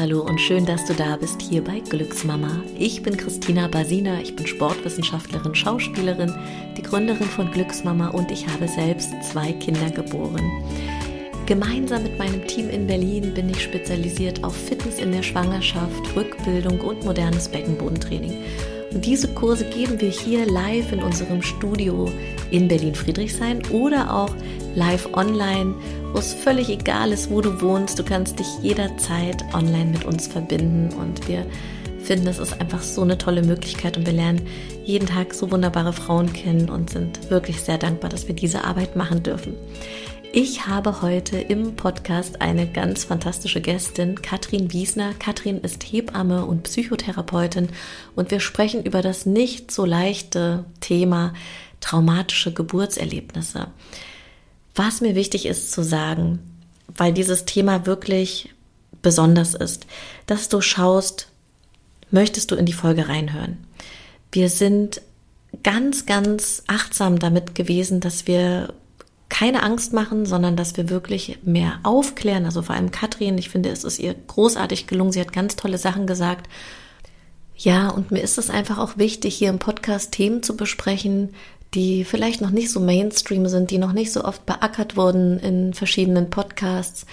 Hallo und schön, dass du da bist hier bei Glücksmama. Ich bin Christina Basina, ich bin Sportwissenschaftlerin, Schauspielerin, die Gründerin von Glücksmama und ich habe selbst zwei Kinder geboren. Gemeinsam mit meinem Team in Berlin bin ich spezialisiert auf Fitness in der Schwangerschaft, Rückbildung und modernes Beckenbodentraining. Diese Kurse geben wir hier live in unserem Studio in Berlin-Friedrichshain oder auch live online, wo es völlig egal ist, wo du wohnst. Du kannst dich jederzeit online mit uns verbinden und wir finden, es ist einfach so eine tolle Möglichkeit und wir lernen jeden Tag so wunderbare Frauen kennen und sind wirklich sehr dankbar, dass wir diese Arbeit machen dürfen. Ich habe heute im Podcast eine ganz fantastische Gästin, Katrin Wiesner. Katrin ist Hebamme und Psychotherapeutin und wir sprechen über das nicht so leichte Thema traumatische Geburtserlebnisse. Was mir wichtig ist zu sagen, weil dieses Thema wirklich besonders ist, dass du schaust, möchtest du in die Folge reinhören. Wir sind ganz, ganz achtsam damit gewesen, dass wir keine Angst machen, sondern dass wir wirklich mehr aufklären. Also vor allem Katrin, ich finde, es ist ihr großartig gelungen. Sie hat ganz tolle Sachen gesagt. Ja, und mir ist es einfach auch wichtig, hier im Podcast Themen zu besprechen, die vielleicht noch nicht so Mainstream sind, die noch nicht so oft beackert wurden in verschiedenen Podcasts.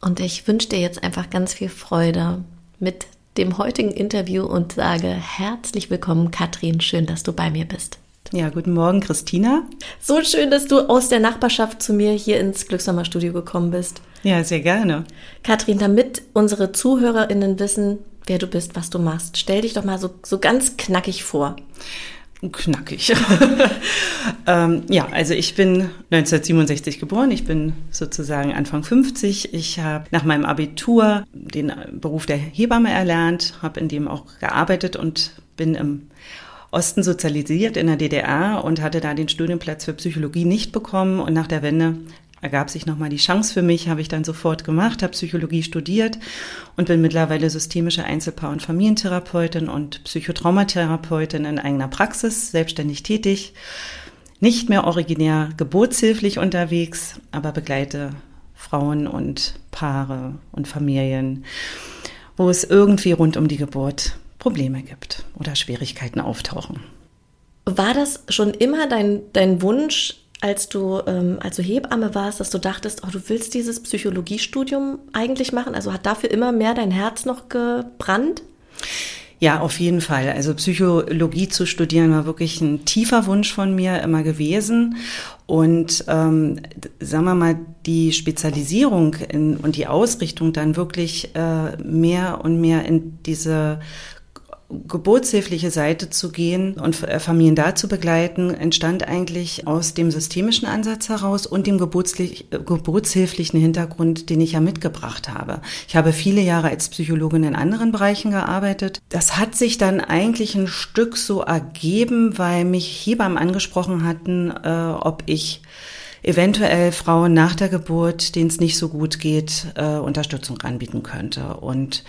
Und ich wünsche dir jetzt einfach ganz viel Freude mit dem heutigen Interview und sage herzlich willkommen, Katrin. Schön, dass du bei mir bist. Ja, guten Morgen, Christina. So schön, dass du aus der Nachbarschaft zu mir hier ins Glückshammer-Studio gekommen bist. Ja, sehr gerne. Katrin, damit unsere ZuhörerInnen wissen, wer du bist, was du machst, stell dich doch mal so, so ganz knackig vor. Knackig. ähm, ja, also ich bin 1967 geboren. Ich bin sozusagen Anfang 50. Ich habe nach meinem Abitur den Beruf der Hebamme erlernt, habe in dem auch gearbeitet und bin im Osten sozialisiert in der DDR und hatte da den Studienplatz für Psychologie nicht bekommen. Und nach der Wende ergab sich nochmal die Chance für mich, habe ich dann sofort gemacht, habe Psychologie studiert und bin mittlerweile systemische Einzelpaar- und Familientherapeutin und Psychotraumatherapeutin in eigener Praxis, selbstständig tätig. Nicht mehr originär geburtshilflich unterwegs, aber begleite Frauen und Paare und Familien, wo es irgendwie rund um die Geburt Probleme gibt oder Schwierigkeiten auftauchen. War das schon immer dein, dein Wunsch, als du, ähm, als du Hebamme warst, dass du dachtest, oh, du willst dieses Psychologiestudium eigentlich machen? Also hat dafür immer mehr dein Herz noch gebrannt? Ja, auf jeden Fall. Also Psychologie zu studieren war wirklich ein tiefer Wunsch von mir immer gewesen. Und ähm, sagen wir mal, die Spezialisierung in, und die Ausrichtung dann wirklich äh, mehr und mehr in diese geburtshilfliche Seite zu gehen und äh, Familien da zu begleiten, entstand eigentlich aus dem systemischen Ansatz heraus und dem äh, geburtshilflichen Hintergrund, den ich ja mitgebracht habe. Ich habe viele Jahre als Psychologin in anderen Bereichen gearbeitet. Das hat sich dann eigentlich ein Stück so ergeben, weil mich Hebammen angesprochen hatten, äh, ob ich eventuell Frauen nach der Geburt, denen es nicht so gut geht, äh, Unterstützung anbieten könnte. Und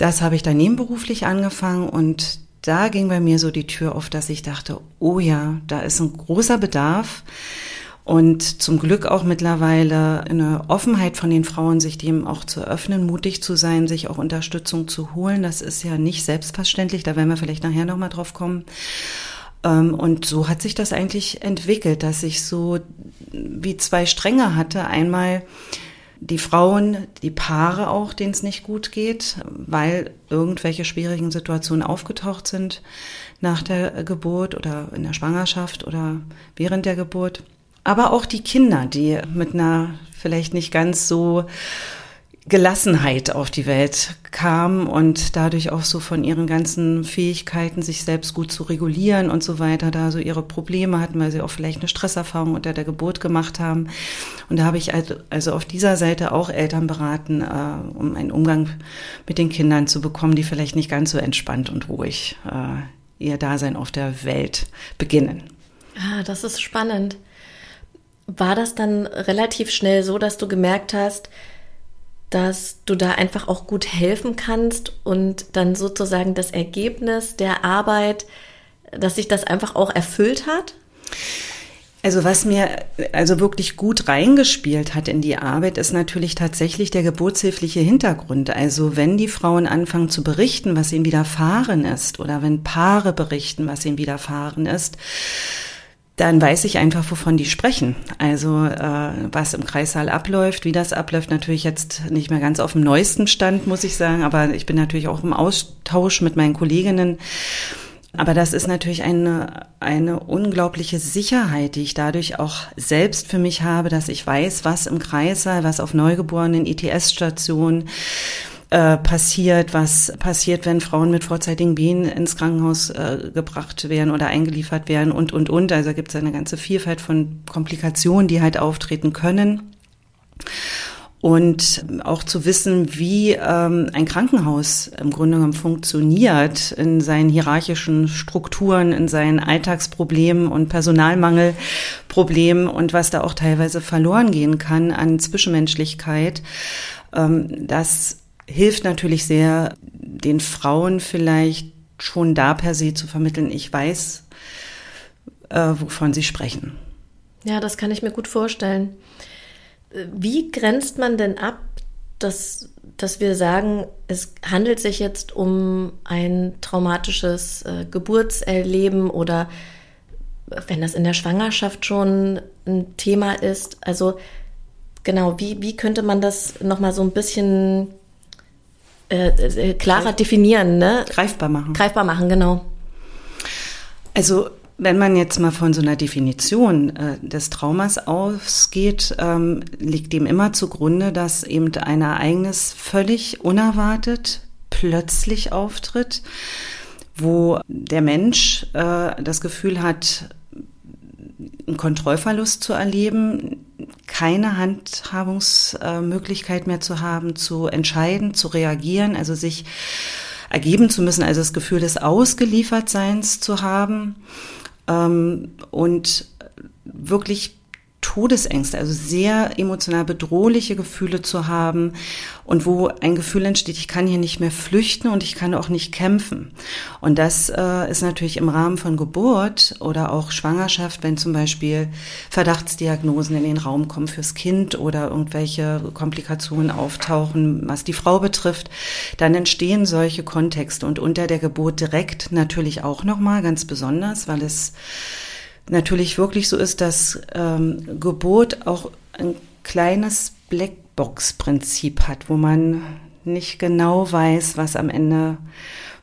das habe ich dann nebenberuflich angefangen und da ging bei mir so die Tür auf, dass ich dachte, oh ja, da ist ein großer Bedarf. Und zum Glück auch mittlerweile eine Offenheit von den Frauen, sich dem auch zu öffnen, mutig zu sein, sich auch Unterstützung zu holen. Das ist ja nicht selbstverständlich. Da werden wir vielleicht nachher nochmal drauf kommen. Ähm, und so hat sich das eigentlich entwickelt, dass ich so wie zwei Stränge hatte. Einmal die Frauen, die Paare auch, denen es nicht gut geht, weil irgendwelche schwierigen Situationen aufgetaucht sind nach der Geburt oder in der Schwangerschaft oder während der Geburt. Aber auch die Kinder, die mit einer vielleicht nicht ganz so Gelassenheit auf die Welt kam und dadurch auch so von ihren ganzen Fähigkeiten, sich selbst gut zu regulieren und so weiter, da so ihre Probleme hatten, weil sie auch vielleicht eine Stresserfahrung unter der Geburt gemacht haben. Und da habe ich also, also auf dieser Seite auch Eltern beraten, äh, um einen Umgang mit den Kindern zu bekommen, die vielleicht nicht ganz so entspannt und ruhig äh, ihr Dasein auf der Welt beginnen. Ah, das ist spannend. War das dann relativ schnell so, dass du gemerkt hast, dass du da einfach auch gut helfen kannst und dann sozusagen das Ergebnis der Arbeit, dass sich das einfach auch erfüllt hat? Also was mir also wirklich gut reingespielt hat in die Arbeit, ist natürlich tatsächlich der geburtshilfliche Hintergrund. Also wenn die Frauen anfangen zu berichten, was ihnen widerfahren ist, oder wenn Paare berichten, was ihnen widerfahren ist, dann weiß ich einfach, wovon die sprechen. Also äh, was im Kreissaal abläuft, wie das abläuft, natürlich jetzt nicht mehr ganz auf dem neuesten Stand, muss ich sagen, aber ich bin natürlich auch im Austausch mit meinen Kolleginnen. Aber das ist natürlich eine, eine unglaubliche Sicherheit, die ich dadurch auch selbst für mich habe, dass ich weiß, was im Kreissaal, was auf neugeborenen ITS-Stationen äh, passiert, was passiert, wenn Frauen mit vorzeitigen Wehen ins Krankenhaus äh, gebracht werden oder eingeliefert werden und, und, und. Also gibt es eine ganze Vielfalt von Komplikationen, die halt auftreten können und auch zu wissen, wie ähm, ein Krankenhaus im Grunde genommen funktioniert in seinen hierarchischen Strukturen, in seinen Alltagsproblemen und Personalmangelproblemen und was da auch teilweise verloren gehen kann an Zwischenmenschlichkeit. Ähm, das hilft natürlich sehr, den Frauen vielleicht schon da per se zu vermitteln, ich weiß, äh, wovon sie sprechen. Ja, das kann ich mir gut vorstellen. Wie grenzt man denn ab, dass, dass wir sagen, es handelt sich jetzt um ein traumatisches äh, Geburtserleben oder wenn das in der Schwangerschaft schon ein Thema ist? Also genau, wie, wie könnte man das nochmal so ein bisschen äh, äh, klarer definieren? Ne? Greifbar machen. Greifbar machen, genau. Also wenn man jetzt mal von so einer Definition äh, des Traumas ausgeht, ähm, liegt dem immer zugrunde, dass eben ein Ereignis völlig unerwartet, plötzlich auftritt, wo der Mensch äh, das Gefühl hat, einen Kontrollverlust zu erleben, keine Handhabungsmöglichkeit mehr zu haben, zu entscheiden, zu reagieren, also sich ergeben zu müssen, also das Gefühl des Ausgeliefertseins zu haben ähm, und wirklich Todesängste, also sehr emotional bedrohliche Gefühle zu haben und wo ein Gefühl entsteht, ich kann hier nicht mehr flüchten und ich kann auch nicht kämpfen. Und das äh, ist natürlich im Rahmen von Geburt oder auch Schwangerschaft, wenn zum Beispiel Verdachtsdiagnosen in den Raum kommen fürs Kind oder irgendwelche Komplikationen auftauchen, was die Frau betrifft, dann entstehen solche Kontexte und unter der Geburt direkt natürlich auch nochmal ganz besonders, weil es natürlich wirklich so ist, dass ähm, Geburt auch ein kleines Blackbox-Prinzip hat, wo man nicht genau weiß, was am Ende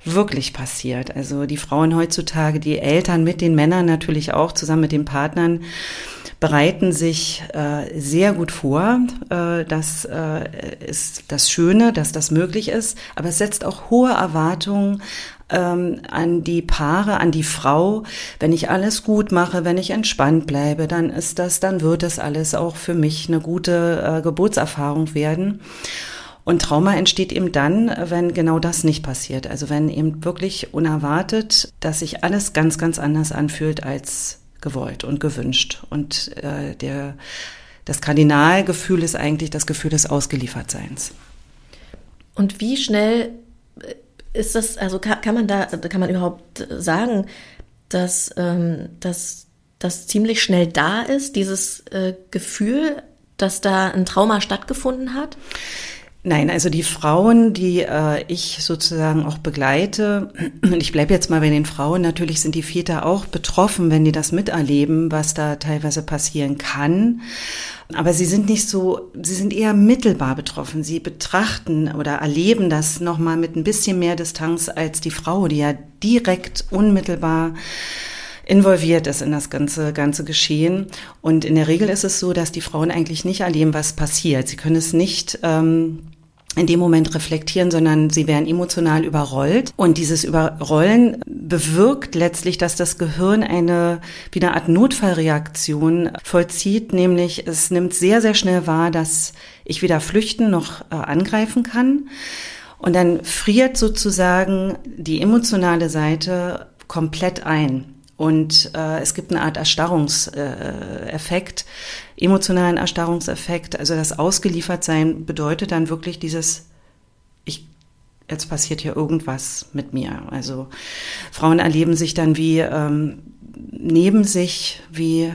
wirklich passiert. Also die Frauen heutzutage, die Eltern mit den Männern natürlich auch zusammen mit den Partnern bereiten sich äh, sehr gut vor. Äh, das äh, ist das Schöne, dass das möglich ist. Aber es setzt auch hohe Erwartungen ähm, an die Paare, an die Frau. Wenn ich alles gut mache, wenn ich entspannt bleibe, dann ist das, dann wird das alles auch für mich eine gute äh, Geburtserfahrung werden. Und Trauma entsteht eben dann, wenn genau das nicht passiert. Also wenn eben wirklich unerwartet, dass sich alles ganz, ganz anders anfühlt als gewollt und gewünscht. Und äh, der, das Kardinalgefühl ist eigentlich das Gefühl des Ausgeliefertseins. Und wie schnell ist das, also kann, kann man da, kann man überhaupt sagen, dass, ähm, dass das ziemlich schnell da ist, dieses äh, Gefühl, dass da ein Trauma stattgefunden hat? Nein, also die Frauen, die äh, ich sozusagen auch begleite, und ich bleibe jetzt mal bei den Frauen, natürlich sind die Väter auch betroffen, wenn die das miterleben, was da teilweise passieren kann. Aber sie sind nicht so, sie sind eher mittelbar betroffen. Sie betrachten oder erleben das nochmal mit ein bisschen mehr Distanz als die Frau, die ja direkt unmittelbar involviert ist in das ganze, ganze Geschehen. Und in der Regel ist es so, dass die Frauen eigentlich nicht erleben, was passiert. Sie können es nicht ähm, in dem Moment reflektieren, sondern sie werden emotional überrollt. Und dieses Überrollen bewirkt letztlich, dass das Gehirn eine, wie eine Art Notfallreaktion vollzieht, nämlich es nimmt sehr, sehr schnell wahr, dass ich weder flüchten noch äh, angreifen kann. Und dann friert sozusagen die emotionale Seite komplett ein. Und äh, es gibt eine Art Erstarrungseffekt, äh, emotionalen Erstarrungseffekt. Also das Ausgeliefertsein bedeutet dann wirklich dieses, ich, jetzt passiert hier irgendwas mit mir. Also Frauen erleben sich dann wie ähm, neben sich, wie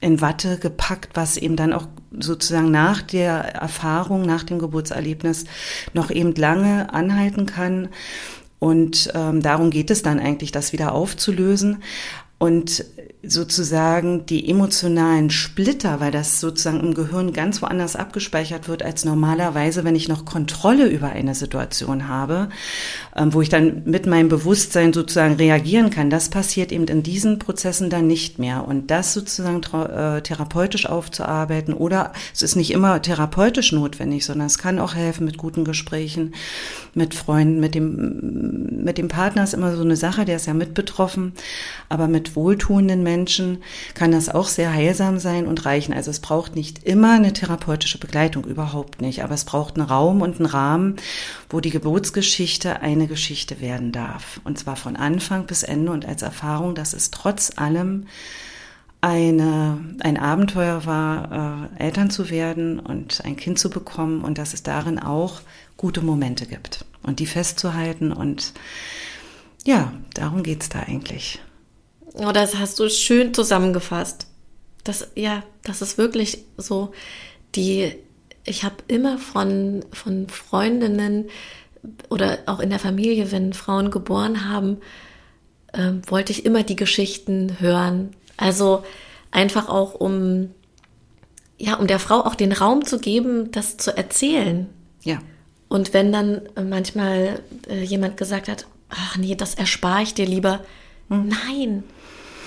in Watte gepackt, was eben dann auch sozusagen nach der Erfahrung, nach dem Geburtserlebnis noch eben lange anhalten kann. Und ähm, darum geht es dann eigentlich, das wieder aufzulösen. Und sozusagen die emotionalen Splitter, weil das sozusagen im Gehirn ganz woanders abgespeichert wird als normalerweise, wenn ich noch Kontrolle über eine Situation habe, ähm, wo ich dann mit meinem Bewusstsein sozusagen reagieren kann. Das passiert eben in diesen Prozessen dann nicht mehr. Und das sozusagen äh, therapeutisch aufzuarbeiten oder es ist nicht immer therapeutisch notwendig, sondern es kann auch helfen mit guten Gesprächen, mit Freunden, mit dem, mit dem Partner ist immer so eine Sache, der ist ja mit betroffen, aber mit wohltuenden Menschen kann das auch sehr heilsam sein und reichen. Also es braucht nicht immer eine therapeutische Begleitung, überhaupt nicht, aber es braucht einen Raum und einen Rahmen, wo die Geburtsgeschichte eine Geschichte werden darf. Und zwar von Anfang bis Ende und als Erfahrung, dass es trotz allem eine, ein Abenteuer war, äh, Eltern zu werden und ein Kind zu bekommen und dass es darin auch gute Momente gibt und die festzuhalten und ja, darum geht's da eigentlich. Oh, das hast du schön zusammengefasst. Das, ja, das ist wirklich so, die, ich habe immer von, von Freundinnen oder auch in der Familie, wenn Frauen geboren haben, äh, wollte ich immer die Geschichten hören. Also einfach auch um, ja, um der Frau auch den Raum zu geben, das zu erzählen. Ja. Und wenn dann manchmal äh, jemand gesagt hat, ach nee, das erspare ich dir lieber. Hm. Nein,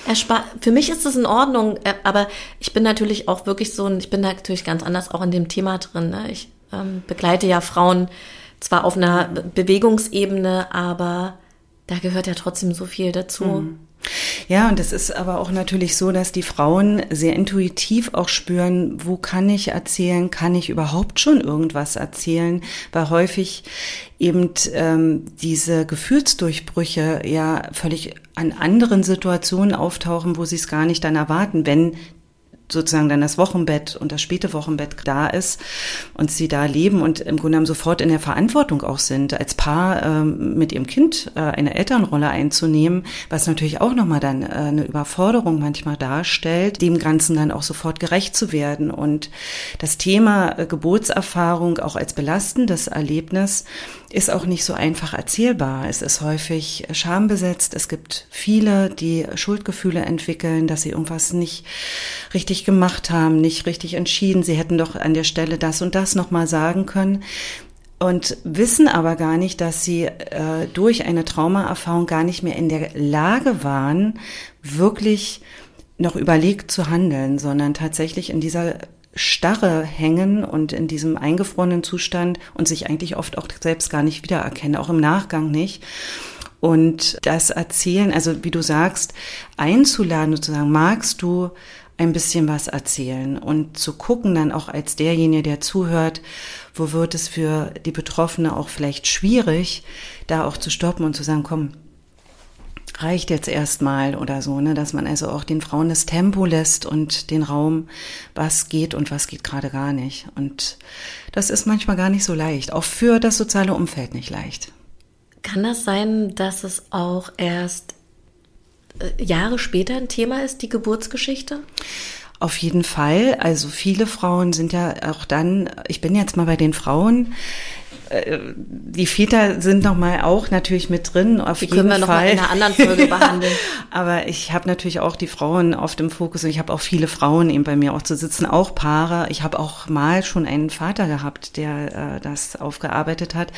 erspar für mich ist es in Ordnung, äh, aber ich bin natürlich auch wirklich so, ich bin natürlich ganz anders auch in dem Thema drin. Ne? Ich ähm, begleite ja Frauen zwar auf einer Bewegungsebene, aber da gehört ja trotzdem so viel dazu. Mhm. Ja, und es ist aber auch natürlich so, dass die Frauen sehr intuitiv auch spüren, wo kann ich erzählen, kann ich überhaupt schon irgendwas erzählen, weil häufig eben ähm, diese Gefühlsdurchbrüche ja völlig an anderen Situationen auftauchen, wo sie es gar nicht dann erwarten, wenn sozusagen dann das Wochenbett und das späte Wochenbett da ist und sie da leben und im Grunde genommen sofort in der Verantwortung auch sind, als Paar ähm, mit ihrem Kind äh, eine Elternrolle einzunehmen, was natürlich auch nochmal dann äh, eine Überforderung manchmal darstellt, dem Ganzen dann auch sofort gerecht zu werden. Und das Thema äh, Geburtserfahrung auch als belastendes Erlebnis ist auch nicht so einfach erzählbar. Es ist häufig schambesetzt. Es gibt viele, die Schuldgefühle entwickeln, dass sie irgendwas nicht richtig gemacht haben, nicht richtig entschieden. Sie hätten doch an der Stelle das und das nochmal sagen können und wissen aber gar nicht, dass sie äh, durch eine Traumaerfahrung gar nicht mehr in der Lage waren, wirklich noch überlegt zu handeln, sondern tatsächlich in dieser Starre hängen und in diesem eingefrorenen Zustand und sich eigentlich oft auch selbst gar nicht wiedererkennen, auch im Nachgang nicht. Und das Erzählen, also wie du sagst, einzuladen, sozusagen, magst du ein bisschen was erzählen und zu gucken dann auch als derjenige, der zuhört, wo wird es für die Betroffene auch vielleicht schwierig, da auch zu stoppen und zu sagen, komm, reicht jetzt erstmal oder so, ne, dass man also auch den Frauen das Tempo lässt und den Raum, was geht und was geht gerade gar nicht. Und das ist manchmal gar nicht so leicht, auch für das soziale Umfeld nicht leicht. Kann das sein, dass es auch erst Jahre später ein Thema ist, die Geburtsgeschichte? Auf jeden Fall. Also viele Frauen sind ja auch dann, ich bin jetzt mal bei den Frauen, äh, die Väter sind noch mal auch natürlich mit drin. Auf die jeden können wir Fall. noch mal in einer anderen Folge ja, behandeln. Aber ich habe natürlich auch die Frauen oft im Fokus und ich habe auch viele Frauen eben bei mir auch zu sitzen, auch Paare. Ich habe auch mal schon einen Vater gehabt, der äh, das aufgearbeitet hat.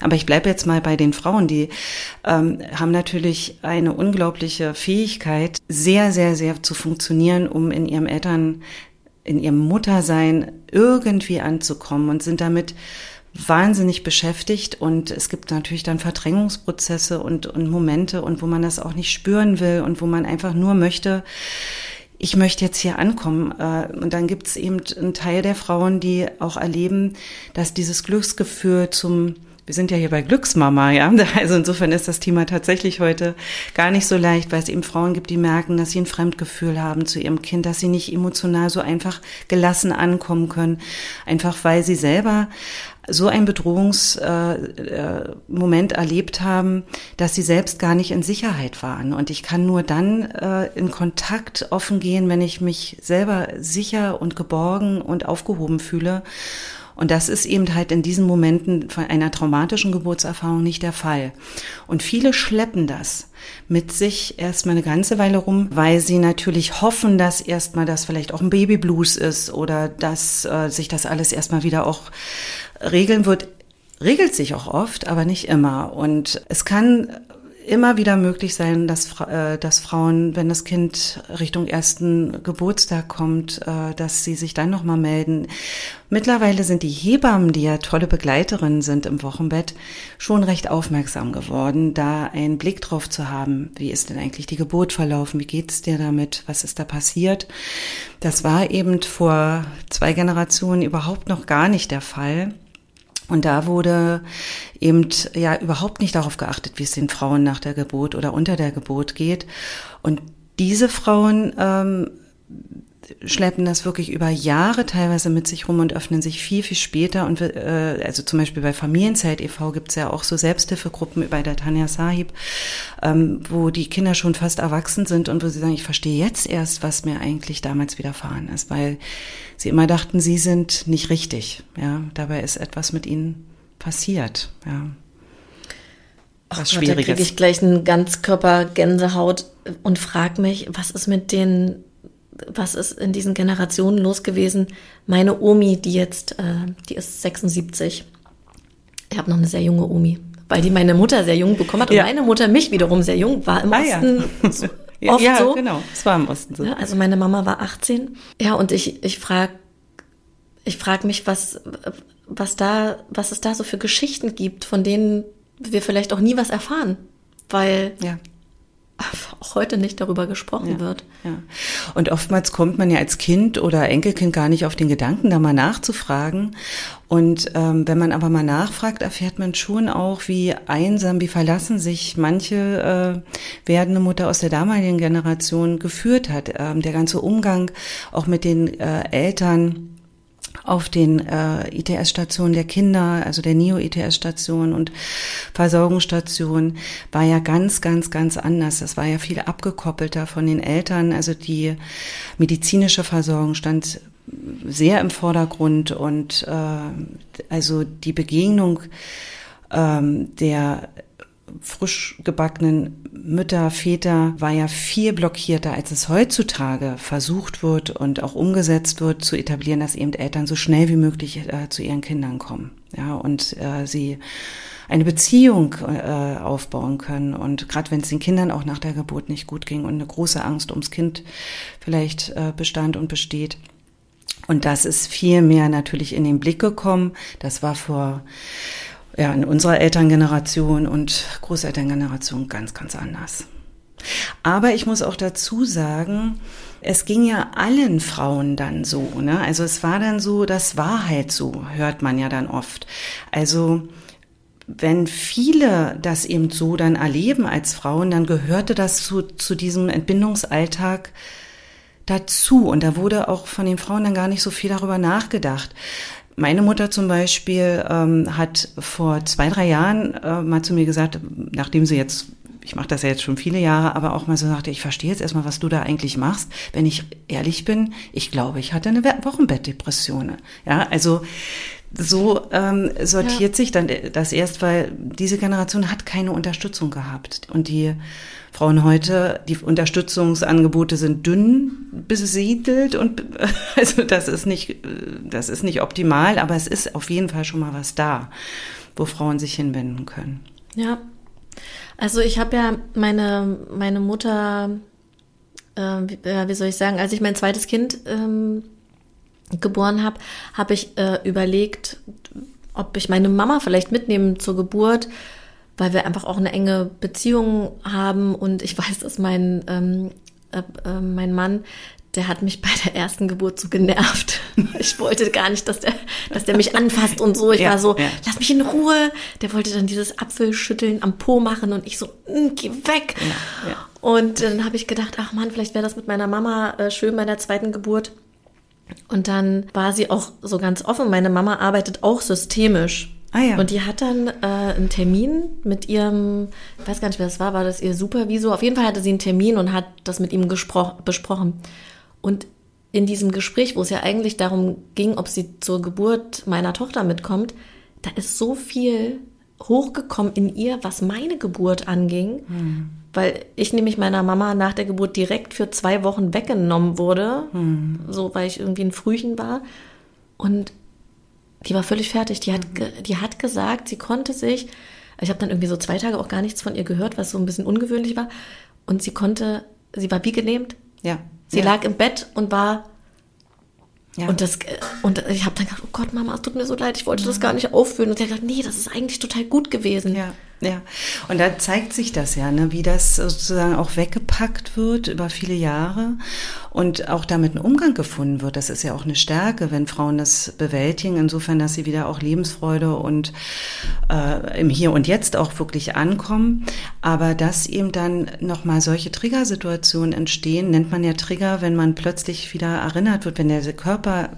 Aber ich bleibe jetzt mal bei den Frauen, die ähm, haben natürlich eine unglaubliche Fähigkeit, sehr, sehr, sehr zu funktionieren, um in ihrem Eltern, in ihrem Muttersein irgendwie anzukommen und sind damit wahnsinnig beschäftigt und es gibt natürlich dann Verdrängungsprozesse und, und Momente und wo man das auch nicht spüren will und wo man einfach nur möchte, ich möchte jetzt hier ankommen. Äh, und dann gibt es eben einen Teil der Frauen, die auch erleben, dass dieses Glücksgefühl zum wir sind ja hier bei Glücksmama, ja. Also insofern ist das Thema tatsächlich heute gar nicht so leicht, weil es eben Frauen gibt, die merken, dass sie ein Fremdgefühl haben zu ihrem Kind, dass sie nicht emotional so einfach gelassen ankommen können, einfach weil sie selber so ein Bedrohungsmoment äh, äh, erlebt haben, dass sie selbst gar nicht in Sicherheit waren. Und ich kann nur dann äh, in Kontakt offen gehen, wenn ich mich selber sicher und geborgen und aufgehoben fühle. Und das ist eben halt in diesen Momenten von einer traumatischen Geburtserfahrung nicht der Fall. Und viele schleppen das mit sich erstmal eine ganze Weile rum, weil sie natürlich hoffen, dass erstmal das vielleicht auch ein Babyblues ist oder dass äh, sich das alles erstmal wieder auch regeln wird. Regelt sich auch oft, aber nicht immer. Und es kann immer wieder möglich sein, dass, äh, dass Frauen, wenn das Kind Richtung ersten Geburtstag kommt, äh, dass sie sich dann nochmal melden. Mittlerweile sind die Hebammen, die ja tolle Begleiterinnen sind im Wochenbett, schon recht aufmerksam geworden, da einen Blick drauf zu haben, wie ist denn eigentlich die Geburt verlaufen, wie geht es dir damit, was ist da passiert. Das war eben vor zwei Generationen überhaupt noch gar nicht der Fall. Und da wurde eben ja überhaupt nicht darauf geachtet, wie es den Frauen nach der Geburt oder unter der Geburt geht. Und diese Frauen ähm, schleppen das wirklich über Jahre teilweise mit sich rum und öffnen sich viel, viel später. Und äh, also zum Beispiel bei Familienzeit e.V. gibt es ja auch so Selbsthilfegruppen bei der Tanja Sahib, ähm, wo die Kinder schon fast erwachsen sind und wo sie sagen, ich verstehe jetzt erst, was mir eigentlich damals widerfahren ist, weil sie immer dachten, sie sind nicht richtig. Ja, dabei ist etwas mit ihnen passiert. Ja. Was Ach Gott, da kriege ich gleich einen Ganzkörper-Gänsehaut und frag mich, was ist mit den was ist in diesen Generationen los gewesen? Meine Omi, die jetzt, äh, die ist 76. Ich habe noch eine sehr junge Omi, weil die meine Mutter sehr jung bekommen hat und ja. meine Mutter mich wiederum sehr jung war im ah, Osten. Ja. oft ja, so. genau. Es war im Osten so. Ja, also meine Mama war 18. Ja, und ich, ich frage ich frag mich, was, was, da, was es da so für Geschichten gibt, von denen wir vielleicht auch nie was erfahren. Weil ja auch heute nicht darüber gesprochen ja, wird. Ja. Und oftmals kommt man ja als Kind oder Enkelkind gar nicht auf den Gedanken, da mal nachzufragen. Und ähm, wenn man aber mal nachfragt, erfährt man schon auch, wie einsam, wie verlassen sich manche äh, werdende Mutter aus der damaligen Generation geführt hat. Ähm, der ganze Umgang auch mit den äh, Eltern auf den äh, ITS-Stationen der Kinder, also der Neo-ITS-Station und Versorgungsstation, war ja ganz, ganz, ganz anders. Das war ja viel abgekoppelter von den Eltern. Also die medizinische Versorgung stand sehr im Vordergrund und äh, also die Begegnung ähm, der frisch gebackenen Mütter, Väter war ja viel blockierter, als es heutzutage versucht wird und auch umgesetzt wird, zu etablieren, dass eben Eltern so schnell wie möglich äh, zu ihren Kindern kommen. Ja, und äh, sie eine Beziehung äh, aufbauen können. Und gerade wenn es den Kindern auch nach der Geburt nicht gut ging und eine große Angst ums Kind vielleicht äh, bestand und besteht. Und das ist viel mehr natürlich in den Blick gekommen. Das war vor ja, in unserer Elterngeneration und Großelterngeneration ganz, ganz anders. Aber ich muss auch dazu sagen, es ging ja allen Frauen dann so, ne? Also es war dann so, das war halt so, hört man ja dann oft. Also wenn viele das eben so dann erleben als Frauen, dann gehörte das zu, zu diesem Entbindungsalltag dazu. Und da wurde auch von den Frauen dann gar nicht so viel darüber nachgedacht. Meine Mutter zum Beispiel ähm, hat vor zwei, drei Jahren äh, mal zu mir gesagt, nachdem sie jetzt ich mache das ja jetzt schon viele Jahre, aber auch mal so sagte, ich verstehe jetzt erstmal, was du da eigentlich machst. Wenn ich ehrlich bin, ich glaube, ich hatte eine Wochenbettdepression. Ja, also so ähm, sortiert ja. sich dann das erst, weil diese Generation hat keine Unterstützung gehabt. Und die Frauen heute, die Unterstützungsangebote sind dünn besiedelt und also das ist nicht, das ist nicht optimal, aber es ist auf jeden Fall schon mal was da, wo Frauen sich hinwenden können. Ja. Also ich habe ja meine, meine Mutter, äh, wie, wie, soll ich sagen, als ich mein zweites Kind ähm, geboren habe, habe ich äh, überlegt, ob ich meine Mama vielleicht mitnehmen zur Geburt, weil wir einfach auch eine enge Beziehung haben und ich weiß, dass mein, ähm, äh, äh, mein Mann, der hat mich bei der ersten Geburt so genervt. Ich wollte gar nicht, dass der, dass der mich anfasst und so. Ich ja, war so, ja. lass mich in Ruhe. Der wollte dann dieses Apfelschütteln am Po machen und ich so, mm, geh weg. Ja, und dann habe ich gedacht, ach man, vielleicht wäre das mit meiner Mama äh, schön bei der zweiten Geburt. Und dann war sie auch so ganz offen. Meine Mama arbeitet auch systemisch. Ah, ja. Und die hat dann äh, einen Termin mit ihrem, ich weiß gar nicht, wer das war, war das ihr Supervisor? Auf jeden Fall hatte sie einen Termin und hat das mit ihm besprochen. Und in diesem Gespräch, wo es ja eigentlich darum ging, ob sie zur Geburt meiner Tochter mitkommt, da ist so viel hochgekommen in ihr, was meine Geburt anging. Hm. Weil ich nämlich meiner Mama nach der Geburt direkt für zwei Wochen weggenommen wurde, hm. so weil ich irgendwie ein Frühchen war. Und die war völlig fertig. Die hat, die hat gesagt, sie konnte sich, ich habe dann irgendwie so zwei Tage auch gar nichts von ihr gehört, was so ein bisschen ungewöhnlich war. Und sie konnte, sie war wie gelähmt. Ja. Sie ja. lag im Bett und war ja. Und, das, und ich habe dann gedacht, oh Gott, Mama, es tut mir so leid, ich wollte das gar nicht aufführen. Und sie hat gesagt, nee, das ist eigentlich total gut gewesen. Ja. Ja, und da zeigt sich das ja, ne, wie das sozusagen auch weggepackt wird über viele Jahre und auch damit ein Umgang gefunden wird. Das ist ja auch eine Stärke, wenn Frauen das bewältigen, insofern, dass sie wieder auch Lebensfreude und äh, im Hier und Jetzt auch wirklich ankommen. Aber dass eben dann nochmal solche Triggersituationen entstehen, nennt man ja Trigger, wenn man plötzlich wieder erinnert wird, wenn der Körper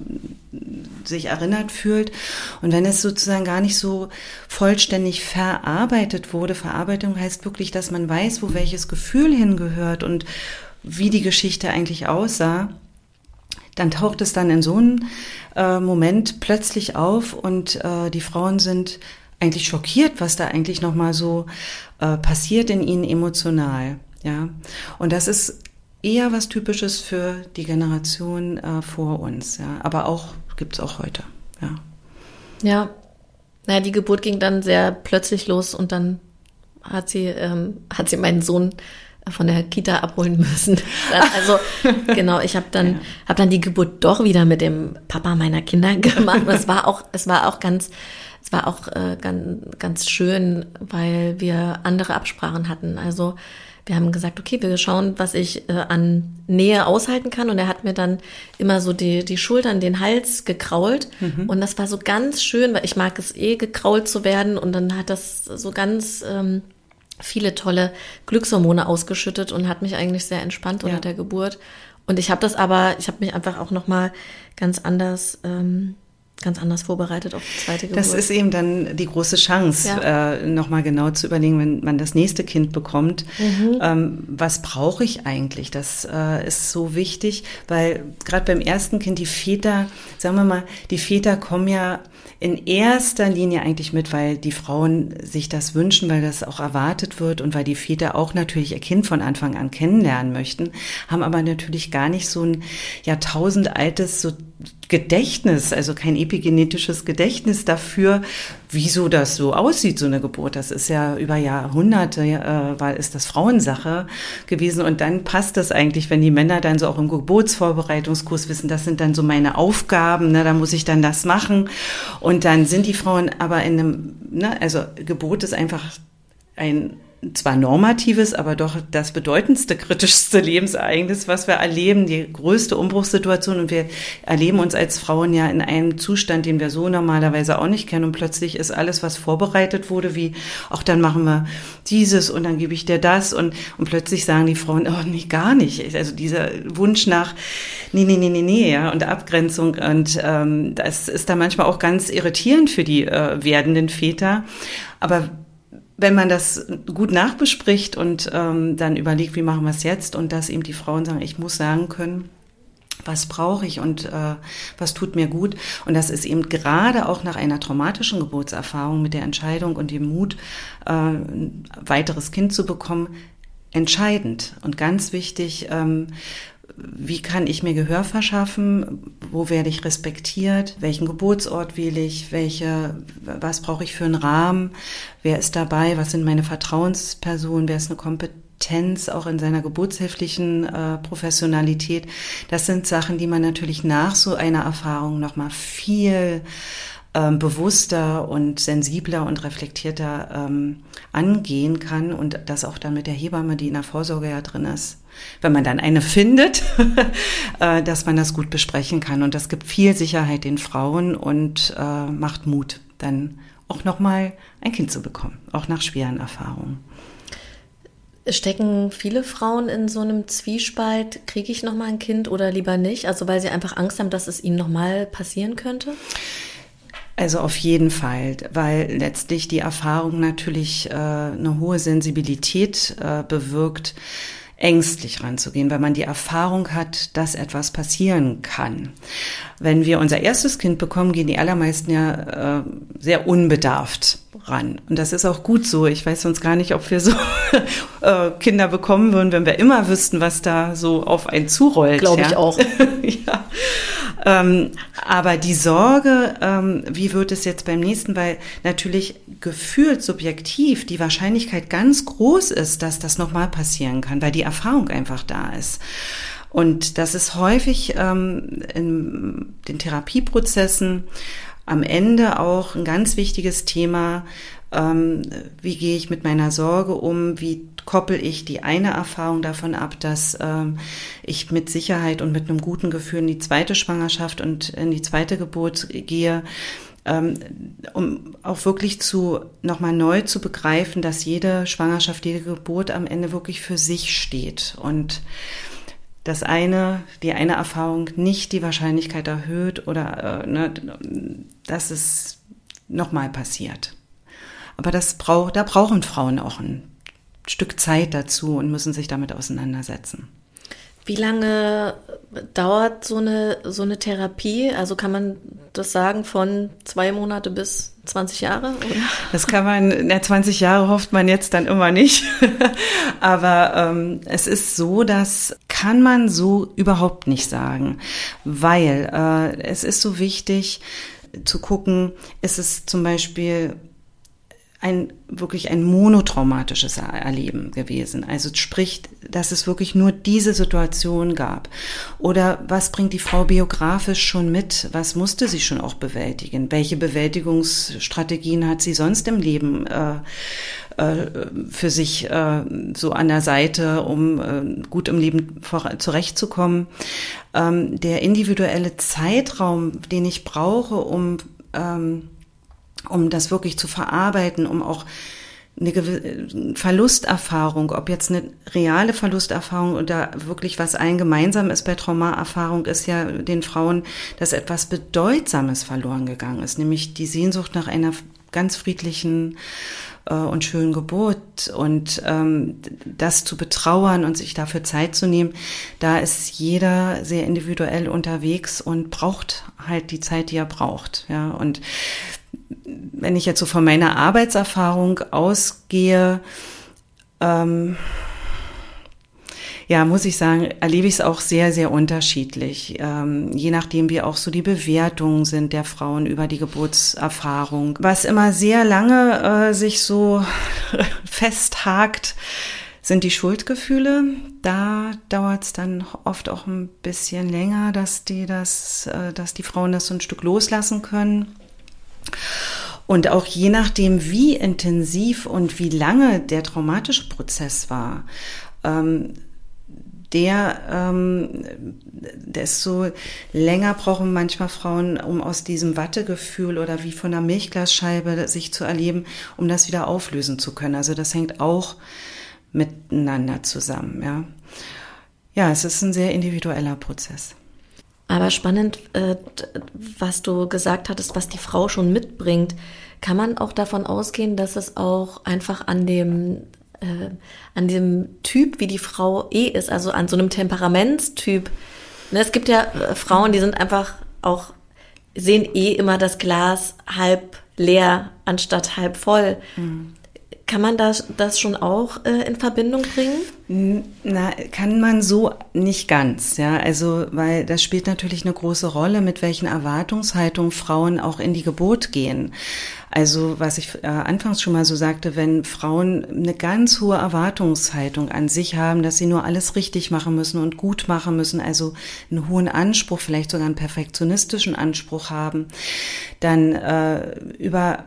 sich erinnert fühlt. Und wenn es sozusagen gar nicht so vollständig verarbeitet wurde, Verarbeitung heißt wirklich, dass man weiß, wo welches Gefühl hingehört und wie die Geschichte eigentlich aussah, dann taucht es dann in so einem äh, Moment plötzlich auf und äh, die Frauen sind eigentlich schockiert, was da eigentlich nochmal so äh, passiert in ihnen emotional. Ja, und das ist eher was Typisches für die Generation äh, vor uns, ja, aber auch gibt es auch heute. Ja. Ja. Naja, die Geburt ging dann sehr plötzlich los und dann hat sie, ähm, hat sie meinen Sohn von der Kita abholen müssen. Also genau, ich habe dann ja. habe dann die Geburt doch wieder mit dem Papa meiner Kinder gemacht. es war auch es war auch ganz es war auch äh, ganz ganz schön, weil wir andere Absprachen hatten. Also wir haben gesagt, okay, wir schauen, was ich äh, an Nähe aushalten kann. Und er hat mir dann immer so die, die Schultern, den Hals gekrault. Mhm. Und das war so ganz schön, weil ich mag es eh, gekrault zu werden. Und dann hat das so ganz ähm, viele tolle Glückshormone ausgeschüttet und hat mich eigentlich sehr entspannt unter ja. der Geburt. Und ich habe das aber, ich habe mich einfach auch noch mal ganz anders ähm, ganz anders vorbereitet auf die zweite Geburt. Das ist eben dann die große Chance, ja. äh, nochmal genau zu überlegen, wenn man das nächste Kind bekommt, mhm. ähm, was brauche ich eigentlich? Das äh, ist so wichtig, weil gerade beim ersten Kind die Väter, sagen wir mal, die Väter kommen ja in erster Linie eigentlich mit, weil die Frauen sich das wünschen, weil das auch erwartet wird und weil die Väter auch natürlich ihr Kind von Anfang an kennenlernen möchten, haben aber natürlich gar nicht so ein jahrtausendaltes so Gedächtnis, also kein epigenetisches Gedächtnis dafür, wieso das so aussieht, so eine Geburt. Das ist ja über Jahrhunderte, äh, war, ist das Frauensache gewesen. Und dann passt das eigentlich, wenn die Männer dann so auch im Geburtsvorbereitungskurs wissen, das sind dann so meine Aufgaben, ne, da muss ich dann das machen. Und dann sind die Frauen aber in einem, ne, also Geburt ist einfach ein zwar normatives, aber doch das bedeutendste, kritischste Lebensereignis, was wir erleben, die größte Umbruchssituation. Und wir erleben uns als Frauen ja in einem Zustand, den wir so normalerweise auch nicht kennen. Und plötzlich ist alles, was vorbereitet wurde, wie, auch dann machen wir dieses und dann gebe ich dir das. Und, und plötzlich sagen die Frauen, oh nee, gar nicht. Also dieser Wunsch nach, nee, nee, nee, nee, nee, ja, und Abgrenzung. Und ähm, das ist da manchmal auch ganz irritierend für die äh, werdenden Väter. Aber wenn man das gut nachbespricht und ähm, dann überlegt, wie machen wir es jetzt und dass eben die Frauen sagen, ich muss sagen können, was brauche ich und äh, was tut mir gut. Und das ist eben gerade auch nach einer traumatischen Geburtserfahrung mit der Entscheidung und dem Mut, äh, ein weiteres Kind zu bekommen, entscheidend und ganz wichtig, ähm, wie kann ich mir Gehör verschaffen, wo werde ich respektiert, welchen Geburtsort wähle ich, welche, was brauche ich für einen Rahmen, wer ist dabei, was sind meine Vertrauenspersonen, wer ist eine Kompetenz auch in seiner geburtshilflichen äh, Professionalität. Das sind Sachen, die man natürlich nach so einer Erfahrung nochmal viel ähm, bewusster und sensibler und reflektierter ähm, angehen kann und das auch dann mit der Hebamme, die in der Vorsorge ja drin ist, wenn man dann eine findet, äh, dass man das gut besprechen kann. Und das gibt viel Sicherheit den Frauen und äh, macht Mut, dann auch nochmal ein Kind zu bekommen, auch nach schweren Erfahrungen. Stecken viele Frauen in so einem Zwiespalt, kriege ich nochmal ein Kind oder lieber nicht? Also weil sie einfach Angst haben, dass es ihnen nochmal passieren könnte? Also auf jeden Fall, weil letztlich die Erfahrung natürlich äh, eine hohe Sensibilität äh, bewirkt ängstlich ranzugehen, weil man die Erfahrung hat, dass etwas passieren kann. Wenn wir unser erstes Kind bekommen, gehen die allermeisten ja äh, sehr unbedarft ran. Und das ist auch gut so. Ich weiß sonst gar nicht, ob wir so äh, Kinder bekommen würden, wenn wir immer wüssten, was da so auf einen zurollt. Glaube ja. ich auch. ja. Ähm, aber die Sorge, ähm, wie wird es jetzt beim nächsten, weil natürlich gefühlt subjektiv die Wahrscheinlichkeit ganz groß ist, dass das nochmal passieren kann, weil die Erfahrung einfach da ist. Und das ist häufig ähm, in den Therapieprozessen am Ende auch ein ganz wichtiges Thema, ähm, wie gehe ich mit meiner Sorge um, wie koppel ich die eine Erfahrung davon ab, dass ähm, ich mit Sicherheit und mit einem guten Gefühl in die zweite Schwangerschaft und in die zweite Geburt gehe, ähm, um auch wirklich zu nochmal neu zu begreifen, dass jede Schwangerschaft, jede Geburt am Ende wirklich für sich steht und das eine, die eine Erfahrung nicht die Wahrscheinlichkeit erhöht oder äh, ne, dass es nochmal passiert. Aber das braucht, da brauchen Frauen auch ein Stück Zeit dazu und müssen sich damit auseinandersetzen. Wie lange dauert so eine, so eine Therapie? Also kann man das sagen von zwei Monate bis 20 Jahre? Oder? Das kann man, na, 20 Jahre hofft man jetzt dann immer nicht. Aber ähm, es ist so, das kann man so überhaupt nicht sagen, weil äh, es ist so wichtig zu gucken, ist es zum Beispiel ein wirklich ein monotraumatisches Erleben gewesen. Also sprich, dass es wirklich nur diese Situation gab. Oder was bringt die Frau biografisch schon mit? Was musste sie schon auch bewältigen? Welche Bewältigungsstrategien hat sie sonst im Leben äh, äh, für sich äh, so an der Seite, um äh, gut im Leben zurechtzukommen? Ähm, der individuelle Zeitraum, den ich brauche, um ähm, um das wirklich zu verarbeiten, um auch eine Verlusterfahrung, ob jetzt eine reale Verlusterfahrung oder wirklich was ein gemeinsam ist bei Traumaerfahrung, ist ja den Frauen, dass etwas Bedeutsames verloren gegangen ist, nämlich die Sehnsucht nach einer ganz friedlichen äh, und schönen Geburt und ähm, das zu betrauern und sich dafür Zeit zu nehmen, da ist jeder sehr individuell unterwegs und braucht halt die Zeit, die er braucht, ja. Und wenn ich jetzt so von meiner Arbeitserfahrung ausgehe, ähm, ja, muss ich sagen, erlebe ich es auch sehr, sehr unterschiedlich. Ähm, je nachdem, wie auch so die Bewertungen sind der Frauen über die Geburtserfahrung. Was immer sehr lange äh, sich so festhakt, sind die Schuldgefühle. Da dauert es dann oft auch ein bisschen länger, dass die das, äh, dass die Frauen das so ein Stück loslassen können. Und auch je nachdem, wie intensiv und wie lange der traumatische Prozess war, ähm, der, ähm, desto länger brauchen manchmal Frauen, um aus diesem Wattegefühl oder wie von einer Milchglasscheibe sich zu erleben, um das wieder auflösen zu können. Also das hängt auch miteinander zusammen, ja. Ja, es ist ein sehr individueller Prozess. Aber spannend, äh, was du gesagt hattest, was die Frau schon mitbringt. Kann man auch davon ausgehen, dass es auch einfach an dem äh, an dem Typ, wie die Frau eh ist, also an so einem Temperamentstyp. Ne, es gibt ja äh, Frauen, die sind einfach auch sehen eh immer das Glas halb leer anstatt halb voll. Mhm. Kann man das, das schon auch äh, in Verbindung bringen? Na, kann man so nicht ganz, ja. Also, weil das spielt natürlich eine große Rolle, mit welchen Erwartungshaltungen Frauen auch in die Geburt gehen. Also, was ich äh, anfangs schon mal so sagte, wenn Frauen eine ganz hohe Erwartungshaltung an sich haben, dass sie nur alles richtig machen müssen und gut machen müssen, also einen hohen Anspruch, vielleicht sogar einen perfektionistischen Anspruch haben, dann äh, über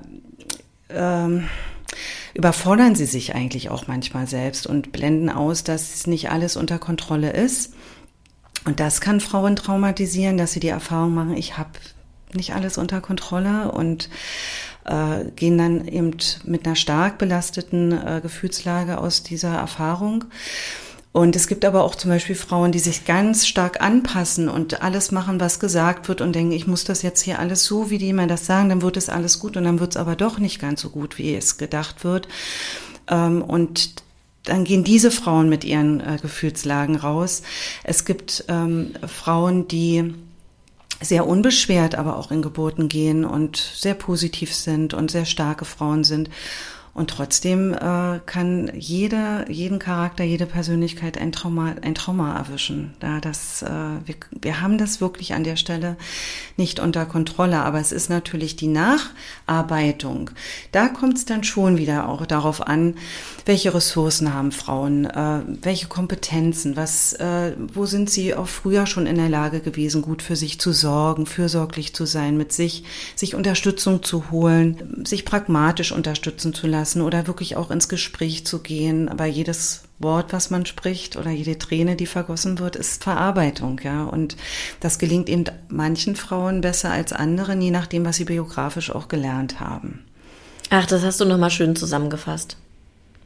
ähm, überfordern sie sich eigentlich auch manchmal selbst und blenden aus, dass nicht alles unter Kontrolle ist. Und das kann Frauen traumatisieren, dass sie die Erfahrung machen, ich habe nicht alles unter Kontrolle und äh, gehen dann eben mit einer stark belasteten äh, Gefühlslage aus dieser Erfahrung. Und es gibt aber auch zum Beispiel Frauen, die sich ganz stark anpassen und alles machen, was gesagt wird und denken, ich muss das jetzt hier alles so, wie die immer das sagen, dann wird es alles gut und dann wird es aber doch nicht ganz so gut, wie es gedacht wird. Ähm, und dann gehen diese Frauen mit ihren äh, Gefühlslagen raus. Es gibt ähm, Frauen, die sehr unbeschwert aber auch in Geburten gehen und sehr positiv sind und sehr starke Frauen sind. Und trotzdem äh, kann jeder, jeden Charakter, jede Persönlichkeit ein Trauma, ein Trauma erwischen. Da das, äh, wir, wir haben das wirklich an der Stelle nicht unter Kontrolle. Aber es ist natürlich die Nacharbeitung. Da kommt es dann schon wieder auch darauf an, welche Ressourcen haben Frauen, äh, welche Kompetenzen, was, äh, wo sind sie auch früher schon in der Lage gewesen, gut für sich zu sorgen, fürsorglich zu sein, mit sich, sich Unterstützung zu holen, sich pragmatisch unterstützen zu lassen lassen oder wirklich auch ins Gespräch zu gehen. Aber jedes Wort, was man spricht oder jede Träne, die vergossen wird, ist Verarbeitung, ja. Und das gelingt eben manchen Frauen besser als anderen, je nachdem, was sie biografisch auch gelernt haben. Ach, das hast du nochmal schön zusammengefasst.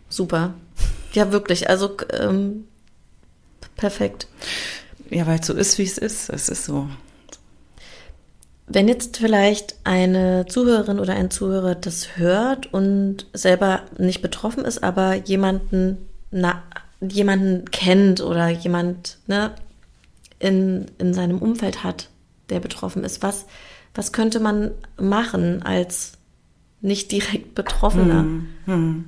Super. Ja, wirklich. Also ähm, perfekt. Ja, weil es so ist, wie es ist. Es ist so. Wenn jetzt vielleicht eine Zuhörerin oder ein Zuhörer das hört und selber nicht betroffen ist, aber jemanden, na, jemanden kennt oder jemand ne, in, in seinem Umfeld hat, der betroffen ist, was, was könnte man machen als nicht direkt Betroffener? Hm, hm.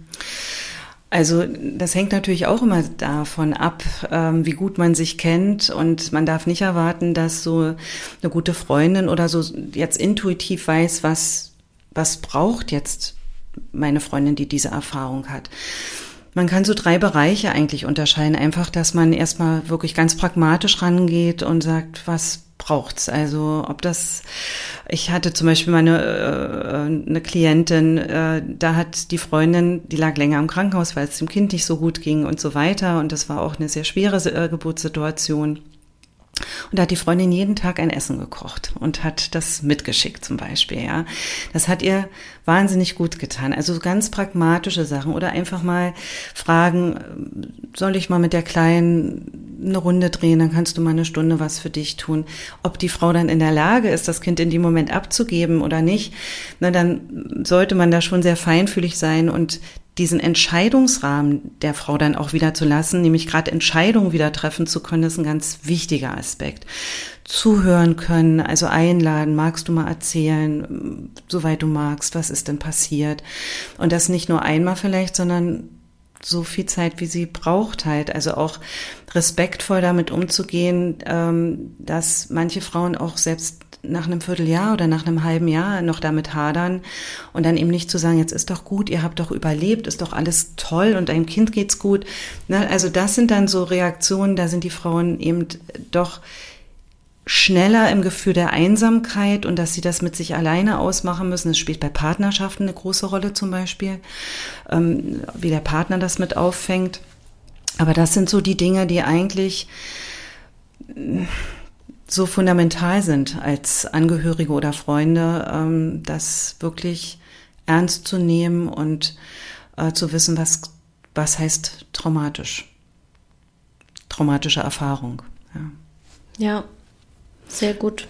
Also das hängt natürlich auch immer davon ab, ähm, wie gut man sich kennt und man darf nicht erwarten, dass so eine gute Freundin oder so jetzt intuitiv weiß, was was braucht jetzt meine Freundin, die diese Erfahrung hat. Man kann so drei Bereiche eigentlich unterscheiden. Einfach, dass man erstmal wirklich ganz pragmatisch rangeht und sagt, was braucht's. Also ob das, ich hatte zum Beispiel meine äh, eine Klientin, äh, da hat die Freundin, die lag länger im Krankenhaus, weil es dem Kind nicht so gut ging und so weiter. Und das war auch eine sehr schwere äh, Geburtssituation. Und da hat die Freundin jeden Tag ein Essen gekocht und hat das mitgeschickt zum Beispiel, ja. Das hat ihr wahnsinnig gut getan. Also ganz pragmatische Sachen oder einfach mal fragen, soll ich mal mit der Kleinen eine Runde drehen, dann kannst du mal eine Stunde was für dich tun. Ob die Frau dann in der Lage ist, das Kind in dem Moment abzugeben oder nicht, na, dann sollte man da schon sehr feinfühlig sein und diesen Entscheidungsrahmen der Frau dann auch wieder zu lassen, nämlich gerade Entscheidungen wieder treffen zu können, ist ein ganz wichtiger Aspekt. Zuhören können, also einladen, magst du mal erzählen, soweit du magst, was ist denn passiert? Und das nicht nur einmal vielleicht, sondern so viel Zeit, wie sie braucht halt. Also auch respektvoll damit umzugehen, ähm, dass manche Frauen auch selbst nach einem Vierteljahr oder nach einem halben Jahr noch damit hadern und dann eben nicht zu sagen, jetzt ist doch gut, ihr habt doch überlebt, ist doch alles toll und deinem Kind geht's gut. Ne? Also das sind dann so Reaktionen, da sind die Frauen eben doch schneller im Gefühl der Einsamkeit und dass sie das mit sich alleine ausmachen müssen. Das spielt bei Partnerschaften eine große Rolle zum Beispiel, ähm, wie der Partner das mit auffängt. Aber das sind so die Dinge, die eigentlich so fundamental sind als Angehörige oder Freunde, ähm, das wirklich ernst zu nehmen und äh, zu wissen, was, was heißt traumatisch. Traumatische Erfahrung. Ja, ja sehr gut.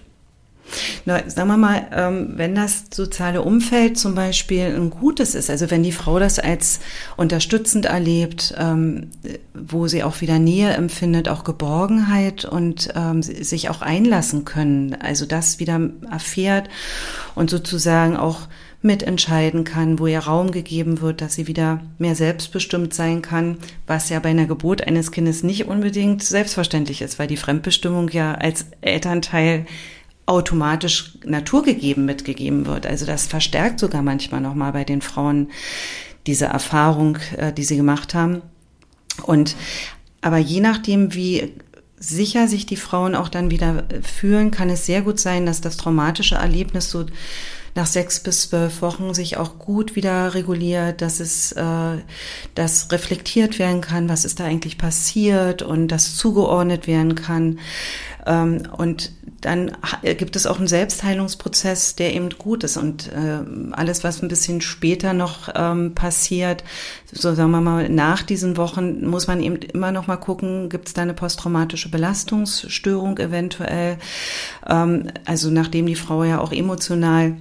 Na, sagen wir mal, ähm, wenn das soziale Umfeld zum Beispiel ein gutes ist, also wenn die Frau das als unterstützend erlebt, ähm, wo sie auch wieder Nähe empfindet, auch Geborgenheit und ähm, sich auch einlassen können, also das wieder erfährt und sozusagen auch mitentscheiden kann, wo ihr Raum gegeben wird, dass sie wieder mehr selbstbestimmt sein kann, was ja bei einer Geburt eines Kindes nicht unbedingt selbstverständlich ist, weil die Fremdbestimmung ja als Elternteil automatisch naturgegeben mitgegeben wird. Also das verstärkt sogar manchmal nochmal bei den Frauen diese Erfahrung, äh, die sie gemacht haben. Und aber je nachdem, wie sicher sich die Frauen auch dann wieder fühlen, kann es sehr gut sein, dass das traumatische Erlebnis so nach sechs bis zwölf Wochen sich auch gut wieder reguliert, dass es äh, das reflektiert werden kann, was ist da eigentlich passiert und das zugeordnet werden kann. Ähm, und dann gibt es auch einen Selbstheilungsprozess, der eben gut ist. Und äh, alles, was ein bisschen später noch ähm, passiert, so sagen wir mal, nach diesen Wochen, muss man eben immer noch mal gucken, gibt es da eine posttraumatische Belastungsstörung eventuell. Ähm, also nachdem die Frau ja auch emotional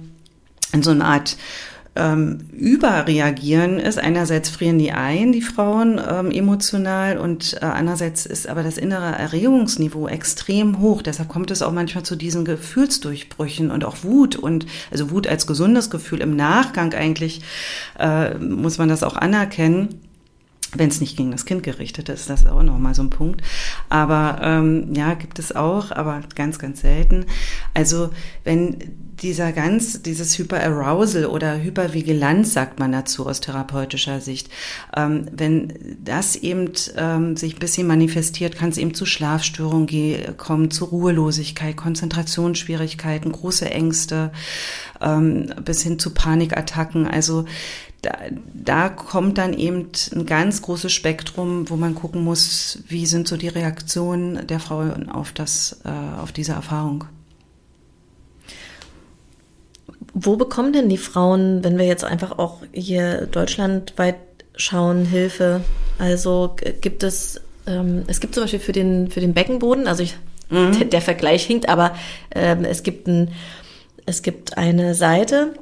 in so eine Art ähm, überreagieren ist. Einerseits frieren die ein, die Frauen, ähm, emotional und äh, andererseits ist aber das innere Erregungsniveau extrem hoch. Deshalb kommt es auch manchmal zu diesen Gefühlsdurchbrüchen und auch Wut und also Wut als gesundes Gefühl im Nachgang eigentlich äh, muss man das auch anerkennen wenn es nicht gegen das Kind gerichtet ist, das ist auch nochmal so ein Punkt. Aber ähm, ja, gibt es auch, aber ganz, ganz selten. Also wenn dieser ganz, dieses Hyperarousal oder Hypervigilanz, sagt man dazu aus therapeutischer Sicht, ähm, wenn das eben ähm, sich ein bisschen manifestiert, kann es eben zu Schlafstörungen kommen, zu Ruhelosigkeit, Konzentrationsschwierigkeiten, große Ängste, ähm, bis hin zu Panikattacken. Also da, da kommt dann eben ein ganz großes Spektrum, wo man gucken muss, wie sind so die Reaktionen der Frau auf das, äh, auf diese Erfahrung. Wo bekommen denn die Frauen, wenn wir jetzt einfach auch hier deutschlandweit schauen, Hilfe? Also gibt es, ähm, es gibt zum Beispiel für den, für den Beckenboden, also ich, mhm. der, der, Vergleich hinkt, aber ähm, es gibt ein, es gibt eine Seite,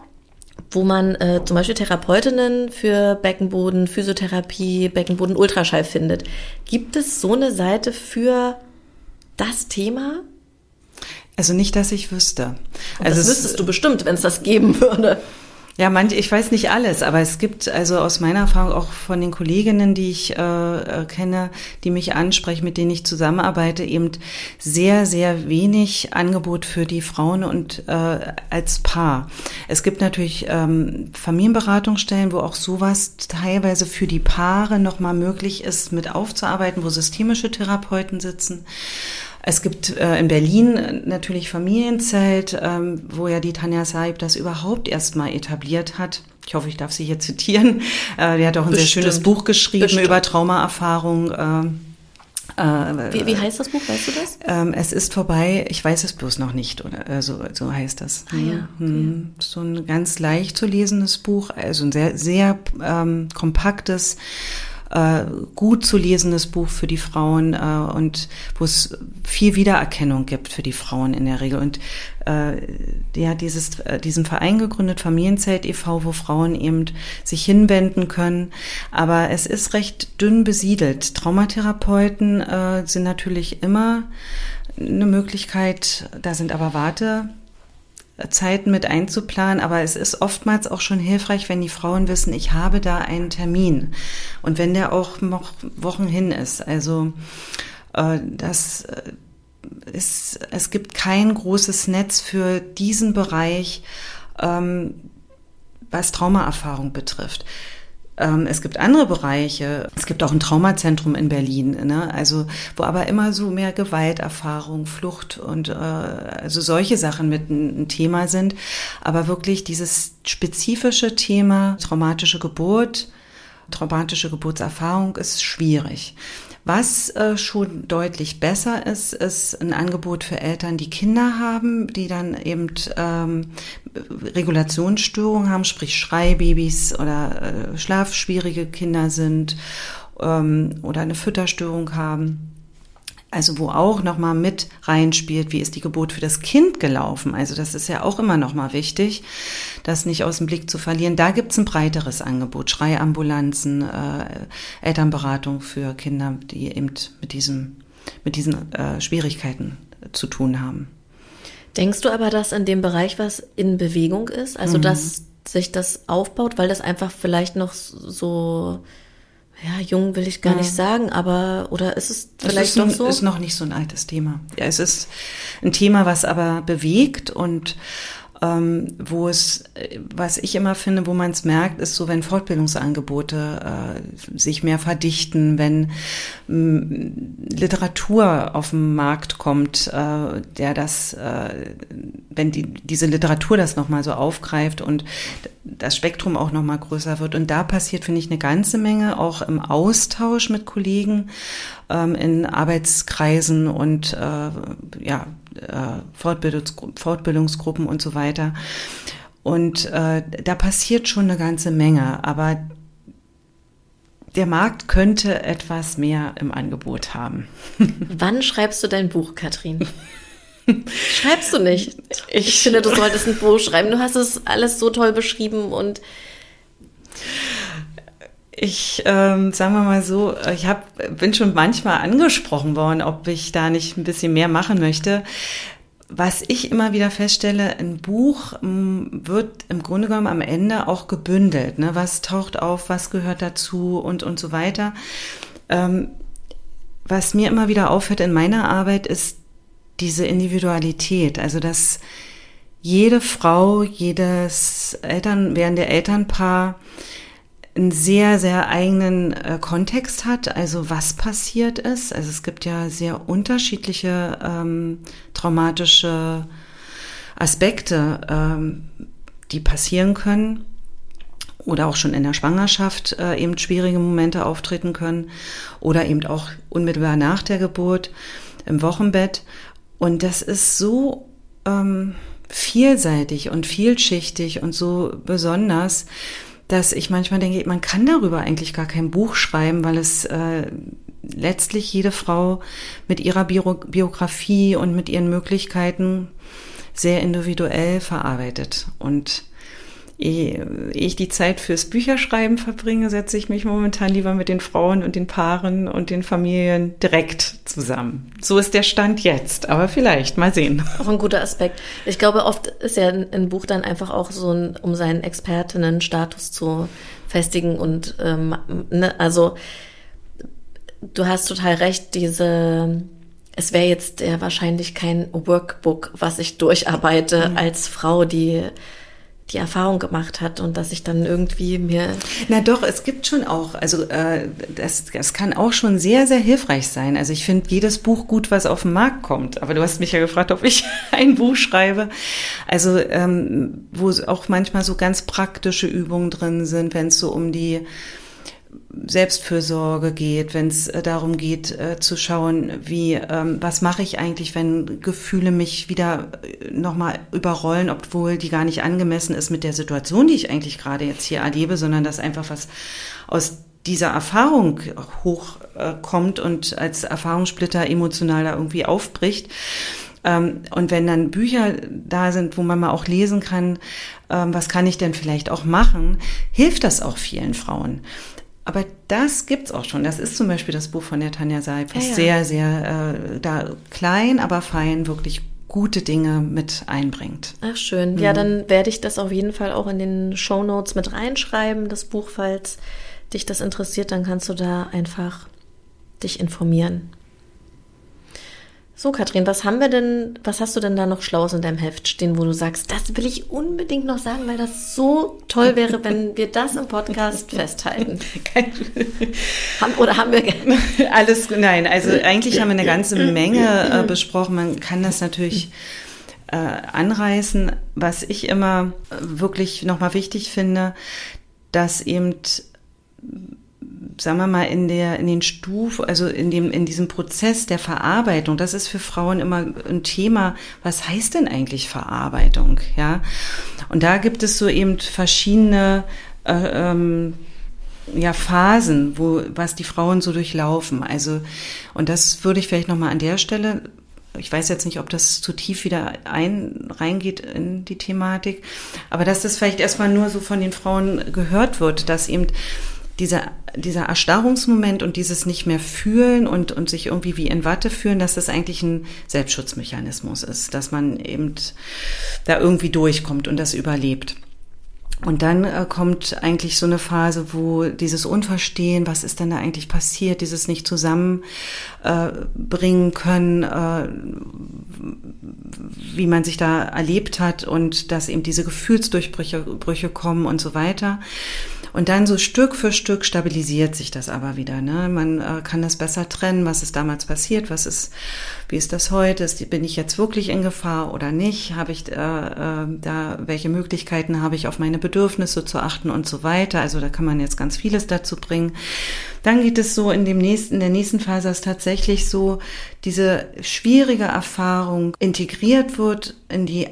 wo man äh, zum Beispiel Therapeutinnen für Beckenboden, Physiotherapie, Beckenboden, Ultraschall findet. Gibt es so eine Seite für das Thema? Also nicht, dass ich wüsste. also das wüsstest du bestimmt, wenn es das geben würde. Ja, manch, ich weiß nicht alles, aber es gibt also aus meiner Erfahrung auch von den Kolleginnen, die ich äh, äh, kenne, die mich ansprechen, mit denen ich zusammenarbeite, eben sehr, sehr wenig Angebot für die Frauen und äh, als Paar. Es gibt natürlich ähm, Familienberatungsstellen, wo auch sowas teilweise für die Paare nochmal möglich ist, mit aufzuarbeiten, wo systemische Therapeuten sitzen. Es gibt äh, in Berlin natürlich Familienzelt, ähm, wo ja die Tanja Saib das überhaupt erstmal etabliert hat. Ich hoffe, ich darf sie hier zitieren. Äh, die hat auch ein Bestimmt. sehr schönes Buch geschrieben Bestimmt. über Traumaerfahrung. Äh, äh, wie, wie heißt das Buch? Weißt du das? Ähm, es ist vorbei. Ich weiß es bloß noch nicht. Oder äh, so, so heißt das. Ah, ja, okay. So ein ganz leicht zu lesendes Buch. Also ein sehr, sehr ähm, kompaktes äh, gut zu lesendes Buch für die Frauen äh, und wo es viel Wiedererkennung gibt für die Frauen in der Regel. Und äh, ja, dieses, äh, diesen Verein gegründet, Familienzelt e.V., wo Frauen eben sich hinwenden können. Aber es ist recht dünn besiedelt. Traumatherapeuten äh, sind natürlich immer eine Möglichkeit, da sind aber Warte Zeiten mit einzuplanen, aber es ist oftmals auch schon hilfreich, wenn die Frauen wissen, ich habe da einen Termin und wenn der auch noch Wochen hin ist. Also äh, das äh, ist, es gibt kein großes Netz für diesen Bereich, ähm, was Traumaerfahrung betrifft. Ähm, es gibt andere Bereiche. Es gibt auch ein Traumazentrum in Berlin, ne? also wo aber immer so mehr Gewalterfahrung, Flucht und äh, also solche Sachen mit ein, ein Thema sind. Aber wirklich dieses spezifische Thema traumatische Geburt, traumatische Geburtserfahrung ist schwierig. Was äh, schon deutlich besser ist, ist ein Angebot für Eltern, die Kinder haben, die dann eben ähm, Regulationsstörungen haben, sprich Schreibabys oder äh, schlafschwierige Kinder sind ähm, oder eine Fütterstörung haben. Also wo auch nochmal mit reinspielt, wie ist die Geburt für das Kind gelaufen. Also das ist ja auch immer nochmal wichtig, das nicht aus dem Blick zu verlieren. Da gibt's ein breiteres Angebot, Schreiambulanzen, äh, Elternberatung für Kinder, die eben mit, diesem, mit diesen äh, Schwierigkeiten zu tun haben. Denkst du aber, dass in dem Bereich was in Bewegung ist? Also mhm. dass sich das aufbaut, weil das einfach vielleicht noch so ja, jung will ich gar ja. nicht sagen, aber oder ist es vielleicht es ist doch so? ist noch nicht so ein altes Thema. Ja, es ist ein Thema, was aber bewegt und ähm, wo es, was ich immer finde, wo man es merkt, ist so, wenn Fortbildungsangebote äh, sich mehr verdichten, wenn mh, Literatur auf den Markt kommt, äh, der das, äh, wenn die, diese Literatur das nochmal so aufgreift und das Spektrum auch nochmal größer wird. Und da passiert, finde ich, eine ganze Menge, auch im Austausch mit Kollegen, ähm, in Arbeitskreisen und äh, ja, äh, Fortbildungs Fortbildungsgruppen und so weiter. Und äh, da passiert schon eine ganze Menge, aber der Markt könnte etwas mehr im Angebot haben. Wann schreibst du dein Buch, Katrin? Schreibst du nicht? Ich, ich finde, du solltest ein Buch schreiben. Du hast es alles so toll beschrieben und ich, ähm, sagen wir mal so, ich hab, bin schon manchmal angesprochen worden, ob ich da nicht ein bisschen mehr machen möchte. Was ich immer wieder feststelle, ein Buch wird im Grunde genommen am Ende auch gebündelt. Ne? Was taucht auf, was gehört dazu und, und so weiter. Ähm, was mir immer wieder auffällt in meiner Arbeit ist diese Individualität. Also, dass jede Frau, jedes Eltern, während Elternpaar einen sehr, sehr eigenen äh, Kontext hat, also was passiert ist. Also es gibt ja sehr unterschiedliche ähm, traumatische Aspekte, ähm, die passieren können oder auch schon in der Schwangerschaft äh, eben schwierige Momente auftreten können oder eben auch unmittelbar nach der Geburt im Wochenbett. Und das ist so ähm, vielseitig und vielschichtig und so besonders, dass ich manchmal denke, man kann darüber eigentlich gar kein Buch schreiben, weil es äh, letztlich jede Frau mit ihrer Bio Biografie und mit ihren Möglichkeiten sehr individuell verarbeitet. Und ehe ich die Zeit fürs Bücherschreiben verbringe, setze ich mich momentan lieber mit den Frauen und den Paaren und den Familien direkt zusammen. So ist der Stand jetzt, aber vielleicht mal sehen. Auch ein guter Aspekt. Ich glaube, oft ist ja ein Buch dann einfach auch so, ein, um seinen Expertinnenstatus zu festigen und ähm, ne, also du hast total recht, diese es wäre jetzt ja wahrscheinlich kein Workbook, was ich durcharbeite mhm. als Frau, die die Erfahrung gemacht hat und dass ich dann irgendwie mir. Na doch, es gibt schon auch, also äh, das, das kann auch schon sehr, sehr hilfreich sein. Also ich finde jedes Buch gut, was auf den Markt kommt. Aber du hast mich ja gefragt, ob ich ein Buch schreibe. Also ähm, wo auch manchmal so ganz praktische Übungen drin sind, wenn es so um die Selbstfürsorge geht, wenn es äh, darum geht äh, zu schauen, wie ähm, was mache ich eigentlich, wenn Gefühle mich wieder äh, nochmal überrollen, obwohl die gar nicht angemessen ist mit der Situation, die ich eigentlich gerade jetzt hier erlebe, sondern dass einfach was aus dieser Erfahrung hochkommt äh, und als Erfahrungssplitter emotional da irgendwie aufbricht. Ähm, und wenn dann Bücher da sind, wo man mal auch lesen kann, ähm, was kann ich denn vielleicht auch machen, hilft das auch vielen Frauen. Aber das gibt's auch schon. Das ist zum Beispiel das Buch von der Tanja Seib, was ja, ja. sehr, sehr äh, da klein, aber fein wirklich gute Dinge mit einbringt. Ach schön. Mhm. Ja, dann werde ich das auf jeden Fall auch in den Show Notes mit reinschreiben, das Buch, falls dich das interessiert, dann kannst du da einfach dich informieren. So, Katrin, was haben wir denn, was hast du denn da noch Schlaues in deinem Heft stehen, wo du sagst, das will ich unbedingt noch sagen, weil das so toll wäre, wenn wir das im Podcast festhalten? haben, oder haben wir alles? Nein, also eigentlich haben wir eine ganze Menge äh, besprochen. Man kann das natürlich äh, anreißen. Was ich immer wirklich nochmal wichtig finde, dass eben sagen wir mal, in der, in den Stufen, also in dem, in diesem Prozess der Verarbeitung, das ist für Frauen immer ein Thema. Was heißt denn eigentlich Verarbeitung? Ja. Und da gibt es so eben verschiedene, äh, ähm, ja, Phasen, wo, was die Frauen so durchlaufen. Also, und das würde ich vielleicht nochmal an der Stelle ich weiß jetzt nicht, ob das zu tief wieder ein, reingeht in die Thematik, aber dass das vielleicht erstmal nur so von den Frauen gehört wird, dass eben dieser, dieser Erstarrungsmoment und dieses nicht mehr fühlen und, und sich irgendwie wie in Watte fühlen, dass das eigentlich ein Selbstschutzmechanismus ist, dass man eben da irgendwie durchkommt und das überlebt. Und dann äh, kommt eigentlich so eine Phase, wo dieses Unverstehen, was ist denn da eigentlich passiert, dieses nicht zusammenbringen äh, können, äh, wie man sich da erlebt hat und dass eben diese Gefühlsdurchbrüche Brüche kommen und so weiter. Und dann so Stück für Stück stabilisiert sich das aber wieder. Ne? Man äh, kann das besser trennen, was ist damals passiert, was ist, wie ist das heute, ist, bin ich jetzt wirklich in Gefahr oder nicht, habe ich äh, äh, da, welche Möglichkeiten habe ich auf meine Bedürfnisse zu achten und so weiter. Also da kann man jetzt ganz vieles dazu bringen. Dann geht es so in dem nächsten, in der nächsten Phase, dass tatsächlich so diese schwierige Erfahrung integriert wird in die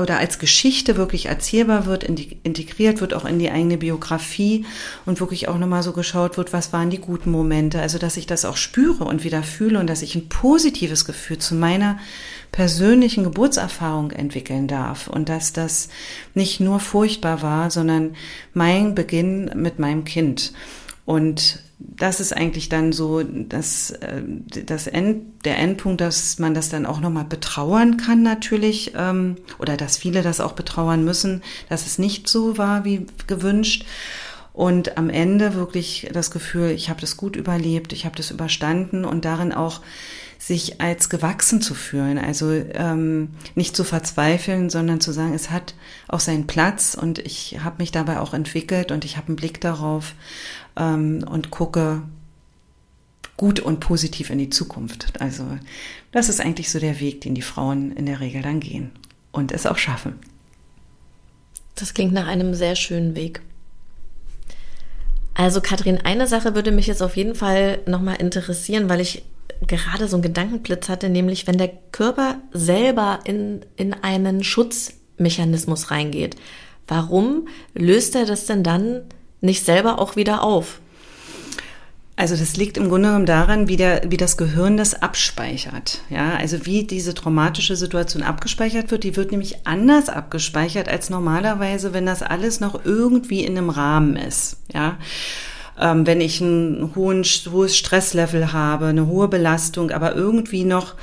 oder als Geschichte wirklich erzählbar wird, integriert wird auch in die eigene Biografie und wirklich auch nochmal so geschaut wird, was waren die guten Momente. Also, dass ich das auch spüre und wieder fühle und dass ich ein positives Gefühl zu meiner persönlichen Geburtserfahrung entwickeln darf und dass das nicht nur furchtbar war, sondern mein Beginn mit meinem Kind. Und das ist eigentlich dann so das, äh, das End, der Endpunkt, dass man das dann auch nochmal betrauern kann natürlich ähm, oder dass viele das auch betrauern müssen, dass es nicht so war wie gewünscht. Und am Ende wirklich das Gefühl, ich habe das gut überlebt, ich habe das überstanden und darin auch sich als gewachsen zu fühlen. Also ähm, nicht zu verzweifeln, sondern zu sagen, es hat auch seinen Platz und ich habe mich dabei auch entwickelt und ich habe einen Blick darauf ähm, und gucke gut und positiv in die Zukunft. Also das ist eigentlich so der Weg, den die Frauen in der Regel dann gehen und es auch schaffen. Das klingt nach einem sehr schönen Weg. Also Kathrin, eine Sache würde mich jetzt auf jeden Fall nochmal interessieren, weil ich gerade so einen Gedankenblitz hatte, nämlich wenn der Körper selber in, in einen Schutzmechanismus reingeht, warum löst er das denn dann nicht selber auch wieder auf? Also das liegt im Grunde genommen daran, wie, der, wie das Gehirn das abspeichert. Ja, also wie diese traumatische Situation abgespeichert wird, die wird nämlich anders abgespeichert als normalerweise, wenn das alles noch irgendwie in einem Rahmen ist. Ja, ähm, wenn ich ein hohen, hohes Stresslevel habe, eine hohe Belastung, aber irgendwie noch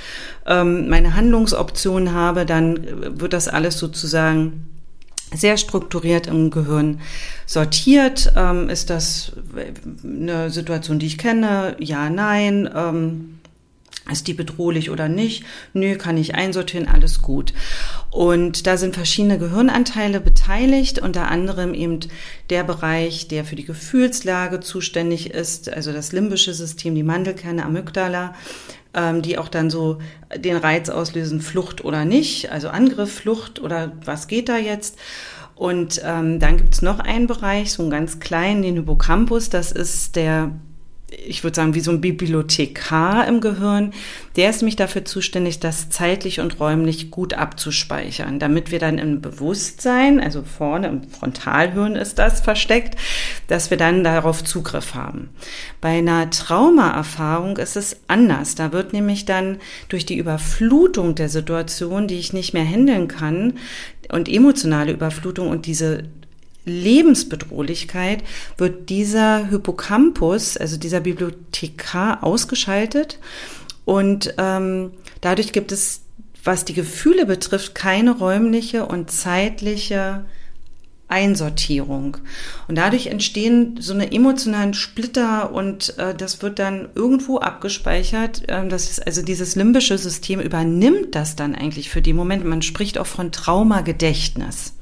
ähm, meine Handlungsoptionen habe, dann wird das alles sozusagen sehr strukturiert im Gehirn sortiert. Ähm, ist das eine Situation, die ich kenne? Ja, nein. Ähm, ist die bedrohlich oder nicht? Nö, kann ich einsortieren, alles gut. Und da sind verschiedene Gehirnanteile beteiligt, unter anderem eben der Bereich, der für die Gefühlslage zuständig ist, also das limbische System, die Mandelkerne, Amygdala, ähm, die auch dann so den Reiz auslösen, Flucht oder nicht, also Angriff, Flucht oder was geht da jetzt. Und ähm, dann gibt's noch einen Bereich, so einen ganz kleinen, den Hippocampus, das ist der ich würde sagen, wie so ein Bibliothekar im Gehirn, der ist nämlich dafür zuständig, das zeitlich und räumlich gut abzuspeichern, damit wir dann im Bewusstsein, also vorne im Frontalhirn ist das versteckt, dass wir dann darauf Zugriff haben. Bei einer Traumaerfahrung ist es anders. Da wird nämlich dann durch die Überflutung der Situation, die ich nicht mehr handeln kann, und emotionale Überflutung und diese Lebensbedrohlichkeit wird dieser Hippocampus, also dieser Bibliothekar, ausgeschaltet und ähm, dadurch gibt es, was die Gefühle betrifft, keine räumliche und zeitliche Einsortierung. Und dadurch entstehen so eine emotionalen Splitter und äh, das wird dann irgendwo abgespeichert. Ähm, das ist, also dieses limbische System übernimmt das dann eigentlich für die Momente. Man spricht auch von Traumagedächtnis.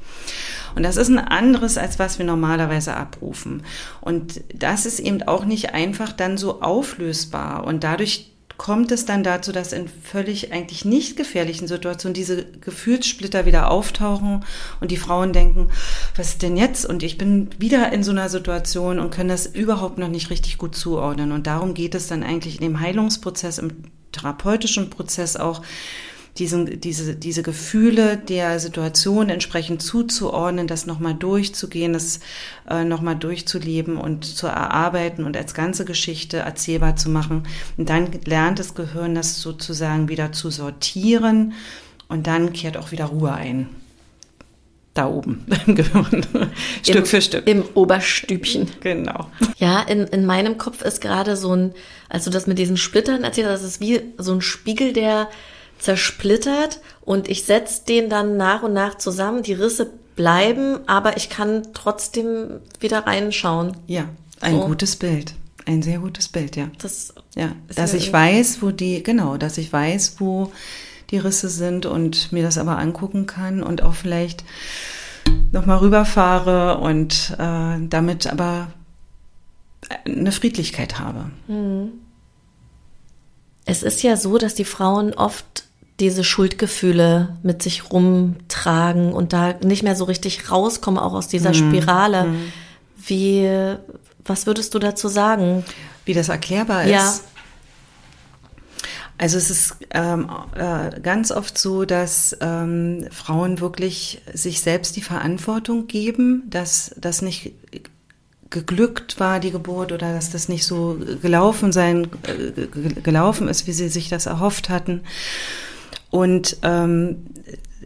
Und das ist ein anderes, als was wir normalerweise abrufen. Und das ist eben auch nicht einfach dann so auflösbar. Und dadurch kommt es dann dazu, dass in völlig eigentlich nicht gefährlichen Situationen diese Gefühlssplitter wieder auftauchen und die Frauen denken, was ist denn jetzt? Und ich bin wieder in so einer Situation und können das überhaupt noch nicht richtig gut zuordnen. Und darum geht es dann eigentlich in dem Heilungsprozess, im therapeutischen Prozess auch, diesen, diese, diese Gefühle der Situation entsprechend zuzuordnen, das nochmal durchzugehen, das äh, nochmal durchzuleben und zu erarbeiten und als ganze Geschichte erzählbar zu machen. Und dann lernt das Gehirn das sozusagen wieder zu sortieren und dann kehrt auch wieder Ruhe ein da oben im Gehirn. Stück Im, für Stück. Im Oberstübchen. Genau. Ja, in, in meinem Kopf ist gerade so ein, als du das mit diesen Splittern erzählst, das ist wie so ein Spiegel, der zersplittert und ich setze den dann nach und nach zusammen. Die Risse bleiben, aber ich kann trotzdem wieder reinschauen. Ja, ein so. gutes Bild. Ein sehr gutes Bild, ja. Das ja, dass ich weiß, wo die, genau, dass ich weiß, wo die Risse sind und mir das aber angucken kann und auch vielleicht nochmal rüberfahre und äh, damit aber eine Friedlichkeit habe. Mhm. Es ist ja so, dass die Frauen oft diese Schuldgefühle mit sich rumtragen und da nicht mehr so richtig rauskommen, auch aus dieser mhm. Spirale. Mhm. Wie, was würdest du dazu sagen? Wie das erklärbar ist? Ja. Also es ist ähm, äh, ganz oft so, dass ähm, Frauen wirklich sich selbst die Verantwortung geben, dass das nicht geglückt war, die Geburt, oder dass das nicht so gelaufen sein, äh, gelaufen ist, wie sie sich das erhofft hatten. Und ähm,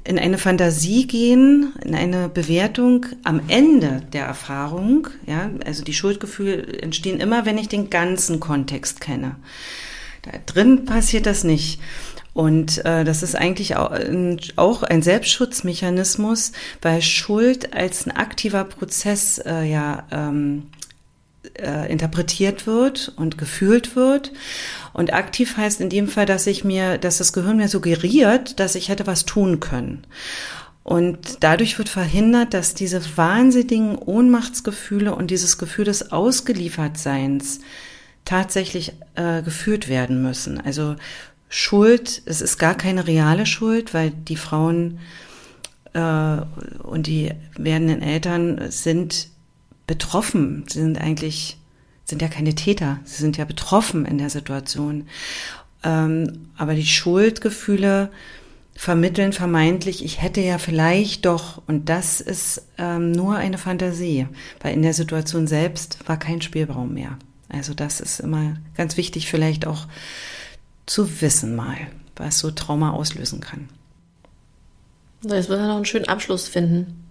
in eine Fantasie gehen, in eine Bewertung am Ende der Erfahrung, ja, also die Schuldgefühle entstehen immer, wenn ich den ganzen Kontext kenne. Da drin passiert das nicht. Und äh, das ist eigentlich auch ein, auch ein Selbstschutzmechanismus, weil Schuld als ein aktiver Prozess äh, ja ähm, äh, interpretiert wird und gefühlt wird. Und aktiv heißt in dem Fall, dass ich mir, dass das Gehirn mir suggeriert, dass ich hätte was tun können. Und dadurch wird verhindert, dass diese wahnsinnigen Ohnmachtsgefühle und dieses Gefühl des Ausgeliefertseins tatsächlich äh, gefühlt werden müssen. Also Schuld, es ist gar keine reale Schuld, weil die Frauen äh, und die werdenden Eltern sind betroffen, sie sind eigentlich, sind ja keine Täter, sie sind ja betroffen in der Situation. Ähm, aber die Schuldgefühle vermitteln vermeintlich, ich hätte ja vielleicht doch, und das ist ähm, nur eine Fantasie, weil in der Situation selbst war kein Spielraum mehr. Also das ist immer ganz wichtig, vielleicht auch zu wissen mal, was so Trauma auslösen kann. Jetzt müssen wir noch einen schönen Abschluss finden.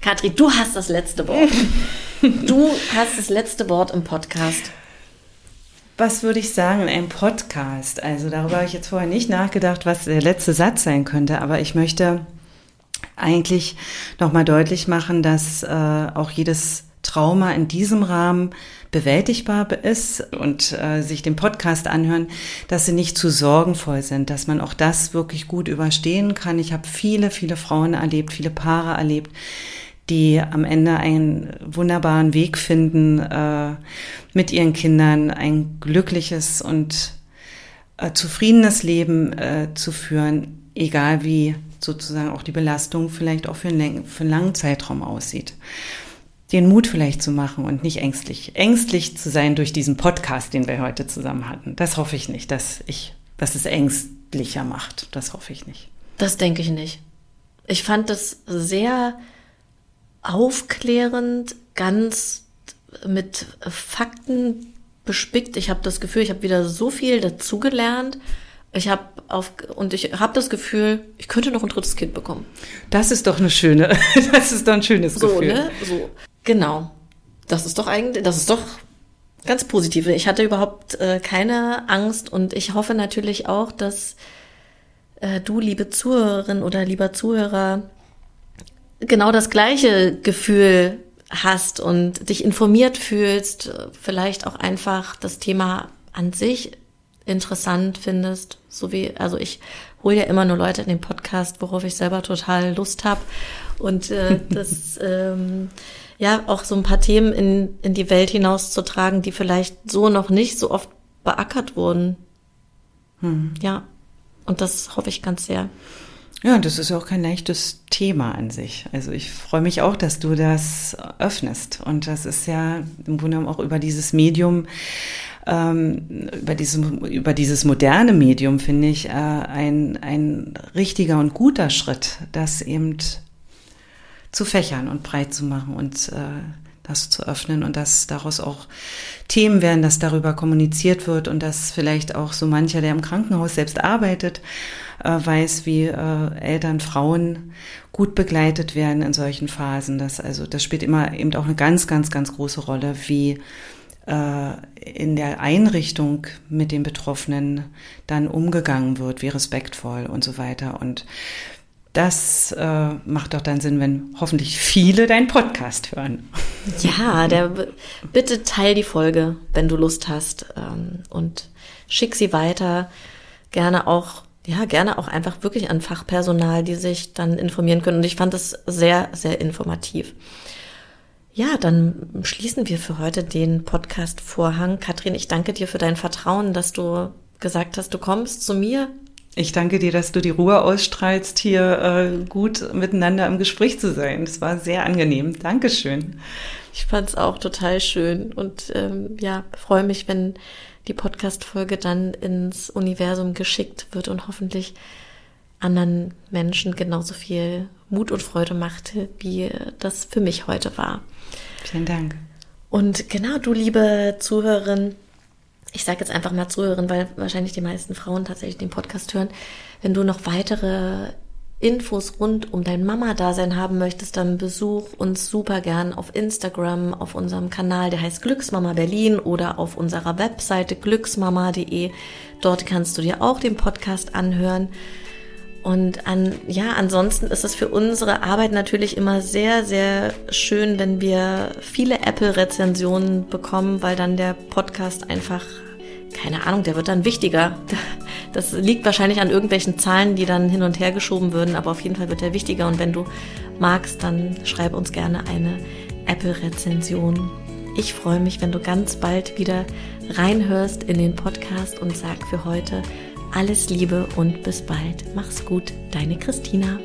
Katri, du hast das letzte Wort. Du hast das letzte Wort im Podcast. Was würde ich sagen in einem Podcast? Also darüber habe ich jetzt vorher nicht nachgedacht, was der letzte Satz sein könnte, aber ich möchte eigentlich nochmal deutlich machen, dass äh, auch jedes Trauma in diesem Rahmen bewältigbar ist und äh, sich den Podcast anhören, dass sie nicht zu sorgenvoll sind, dass man auch das wirklich gut überstehen kann. Ich habe viele, viele Frauen erlebt, viele Paare erlebt, die am Ende einen wunderbaren Weg finden, äh, mit ihren Kindern ein glückliches und äh, zufriedenes Leben äh, zu führen, egal wie sozusagen auch die Belastung vielleicht auch für einen, für einen langen Zeitraum aussieht den Mut vielleicht zu machen und nicht ängstlich, ängstlich zu sein durch diesen Podcast, den wir heute zusammen hatten. Das hoffe ich nicht, dass ich, dass es ängstlicher macht. Das hoffe ich nicht. Das denke ich nicht. Ich fand das sehr aufklärend, ganz mit Fakten bespickt. Ich habe das Gefühl, ich habe wieder so viel dazugelernt. Ich habe auf und ich habe das Gefühl, ich könnte noch ein drittes Kind bekommen. Das ist doch eine schöne, das ist doch ein schönes so, Gefühl. Ne? So, Genau. Das ist doch eigentlich, das ist doch ganz positiv. Ich hatte überhaupt äh, keine Angst und ich hoffe natürlich auch, dass äh, du, liebe Zuhörerin oder lieber Zuhörer, genau das gleiche Gefühl hast und dich informiert fühlst, vielleicht auch einfach das Thema an sich interessant findest, so wie, also ich hole ja immer nur Leute in den Podcast, worauf ich selber total Lust habe und äh, das ähm, ja auch so ein paar Themen in, in die Welt hinauszutragen, die vielleicht so noch nicht so oft beackert wurden. Hm. Ja, und das hoffe ich ganz sehr. Ja, das ist auch kein leichtes Thema an sich. Also ich freue mich auch, dass du das öffnest. Und das ist ja im Grunde genommen auch über dieses Medium, ähm, über, dieses, über dieses moderne Medium, finde ich, äh, ein, ein richtiger und guter Schritt, das eben zu fächern und breit zu machen und äh, das zu öffnen und dass daraus auch Themen werden, dass darüber kommuniziert wird und dass vielleicht auch so mancher, der im Krankenhaus selbst arbeitet, weiß, wie äh, Eltern, Frauen gut begleitet werden in solchen Phasen. Das, also, das spielt immer eben auch eine ganz, ganz, ganz große Rolle, wie äh, in der Einrichtung mit den Betroffenen dann umgegangen wird, wie respektvoll und so weiter. Und das äh, macht doch dann Sinn, wenn hoffentlich viele deinen Podcast hören. Ja, der, bitte teil die Folge, wenn du Lust hast ähm, und schick sie weiter. Gerne auch ja, gerne auch einfach wirklich an Fachpersonal, die sich dann informieren können. Und ich fand das sehr, sehr informativ. Ja, dann schließen wir für heute den Podcast-Vorhang. Katrin, ich danke dir für dein Vertrauen, dass du gesagt hast, du kommst zu mir. Ich danke dir, dass du die Ruhe ausstrahlst, hier äh, gut miteinander im Gespräch zu sein. Das war sehr angenehm. Dankeschön. Ich fand es auch total schön und ähm, ja, freue mich, wenn die Podcast-Folge dann ins Universum geschickt wird und hoffentlich anderen Menschen genauso viel Mut und Freude machte, wie das für mich heute war. Vielen Dank. Und genau, du liebe Zuhörerin, ich sage jetzt einfach mal Zuhörerin, weil wahrscheinlich die meisten Frauen tatsächlich den Podcast hören, wenn du noch weitere Infos rund um dein Mama-Dasein haben möchtest, dann besuch uns super gern auf Instagram, auf unserem Kanal, der heißt Glücksmama Berlin oder auf unserer Webseite glücksmama.de. Dort kannst du dir auch den Podcast anhören. Und an, ja, ansonsten ist es für unsere Arbeit natürlich immer sehr, sehr schön, wenn wir viele Apple-Rezensionen bekommen, weil dann der Podcast einfach, keine Ahnung, der wird dann wichtiger. Das liegt wahrscheinlich an irgendwelchen Zahlen, die dann hin und her geschoben würden, aber auf jeden Fall wird er wichtiger. Und wenn du magst, dann schreib uns gerne eine Apple-Rezension. Ich freue mich, wenn du ganz bald wieder reinhörst in den Podcast und sag für heute alles Liebe und bis bald. Mach's gut, deine Christina.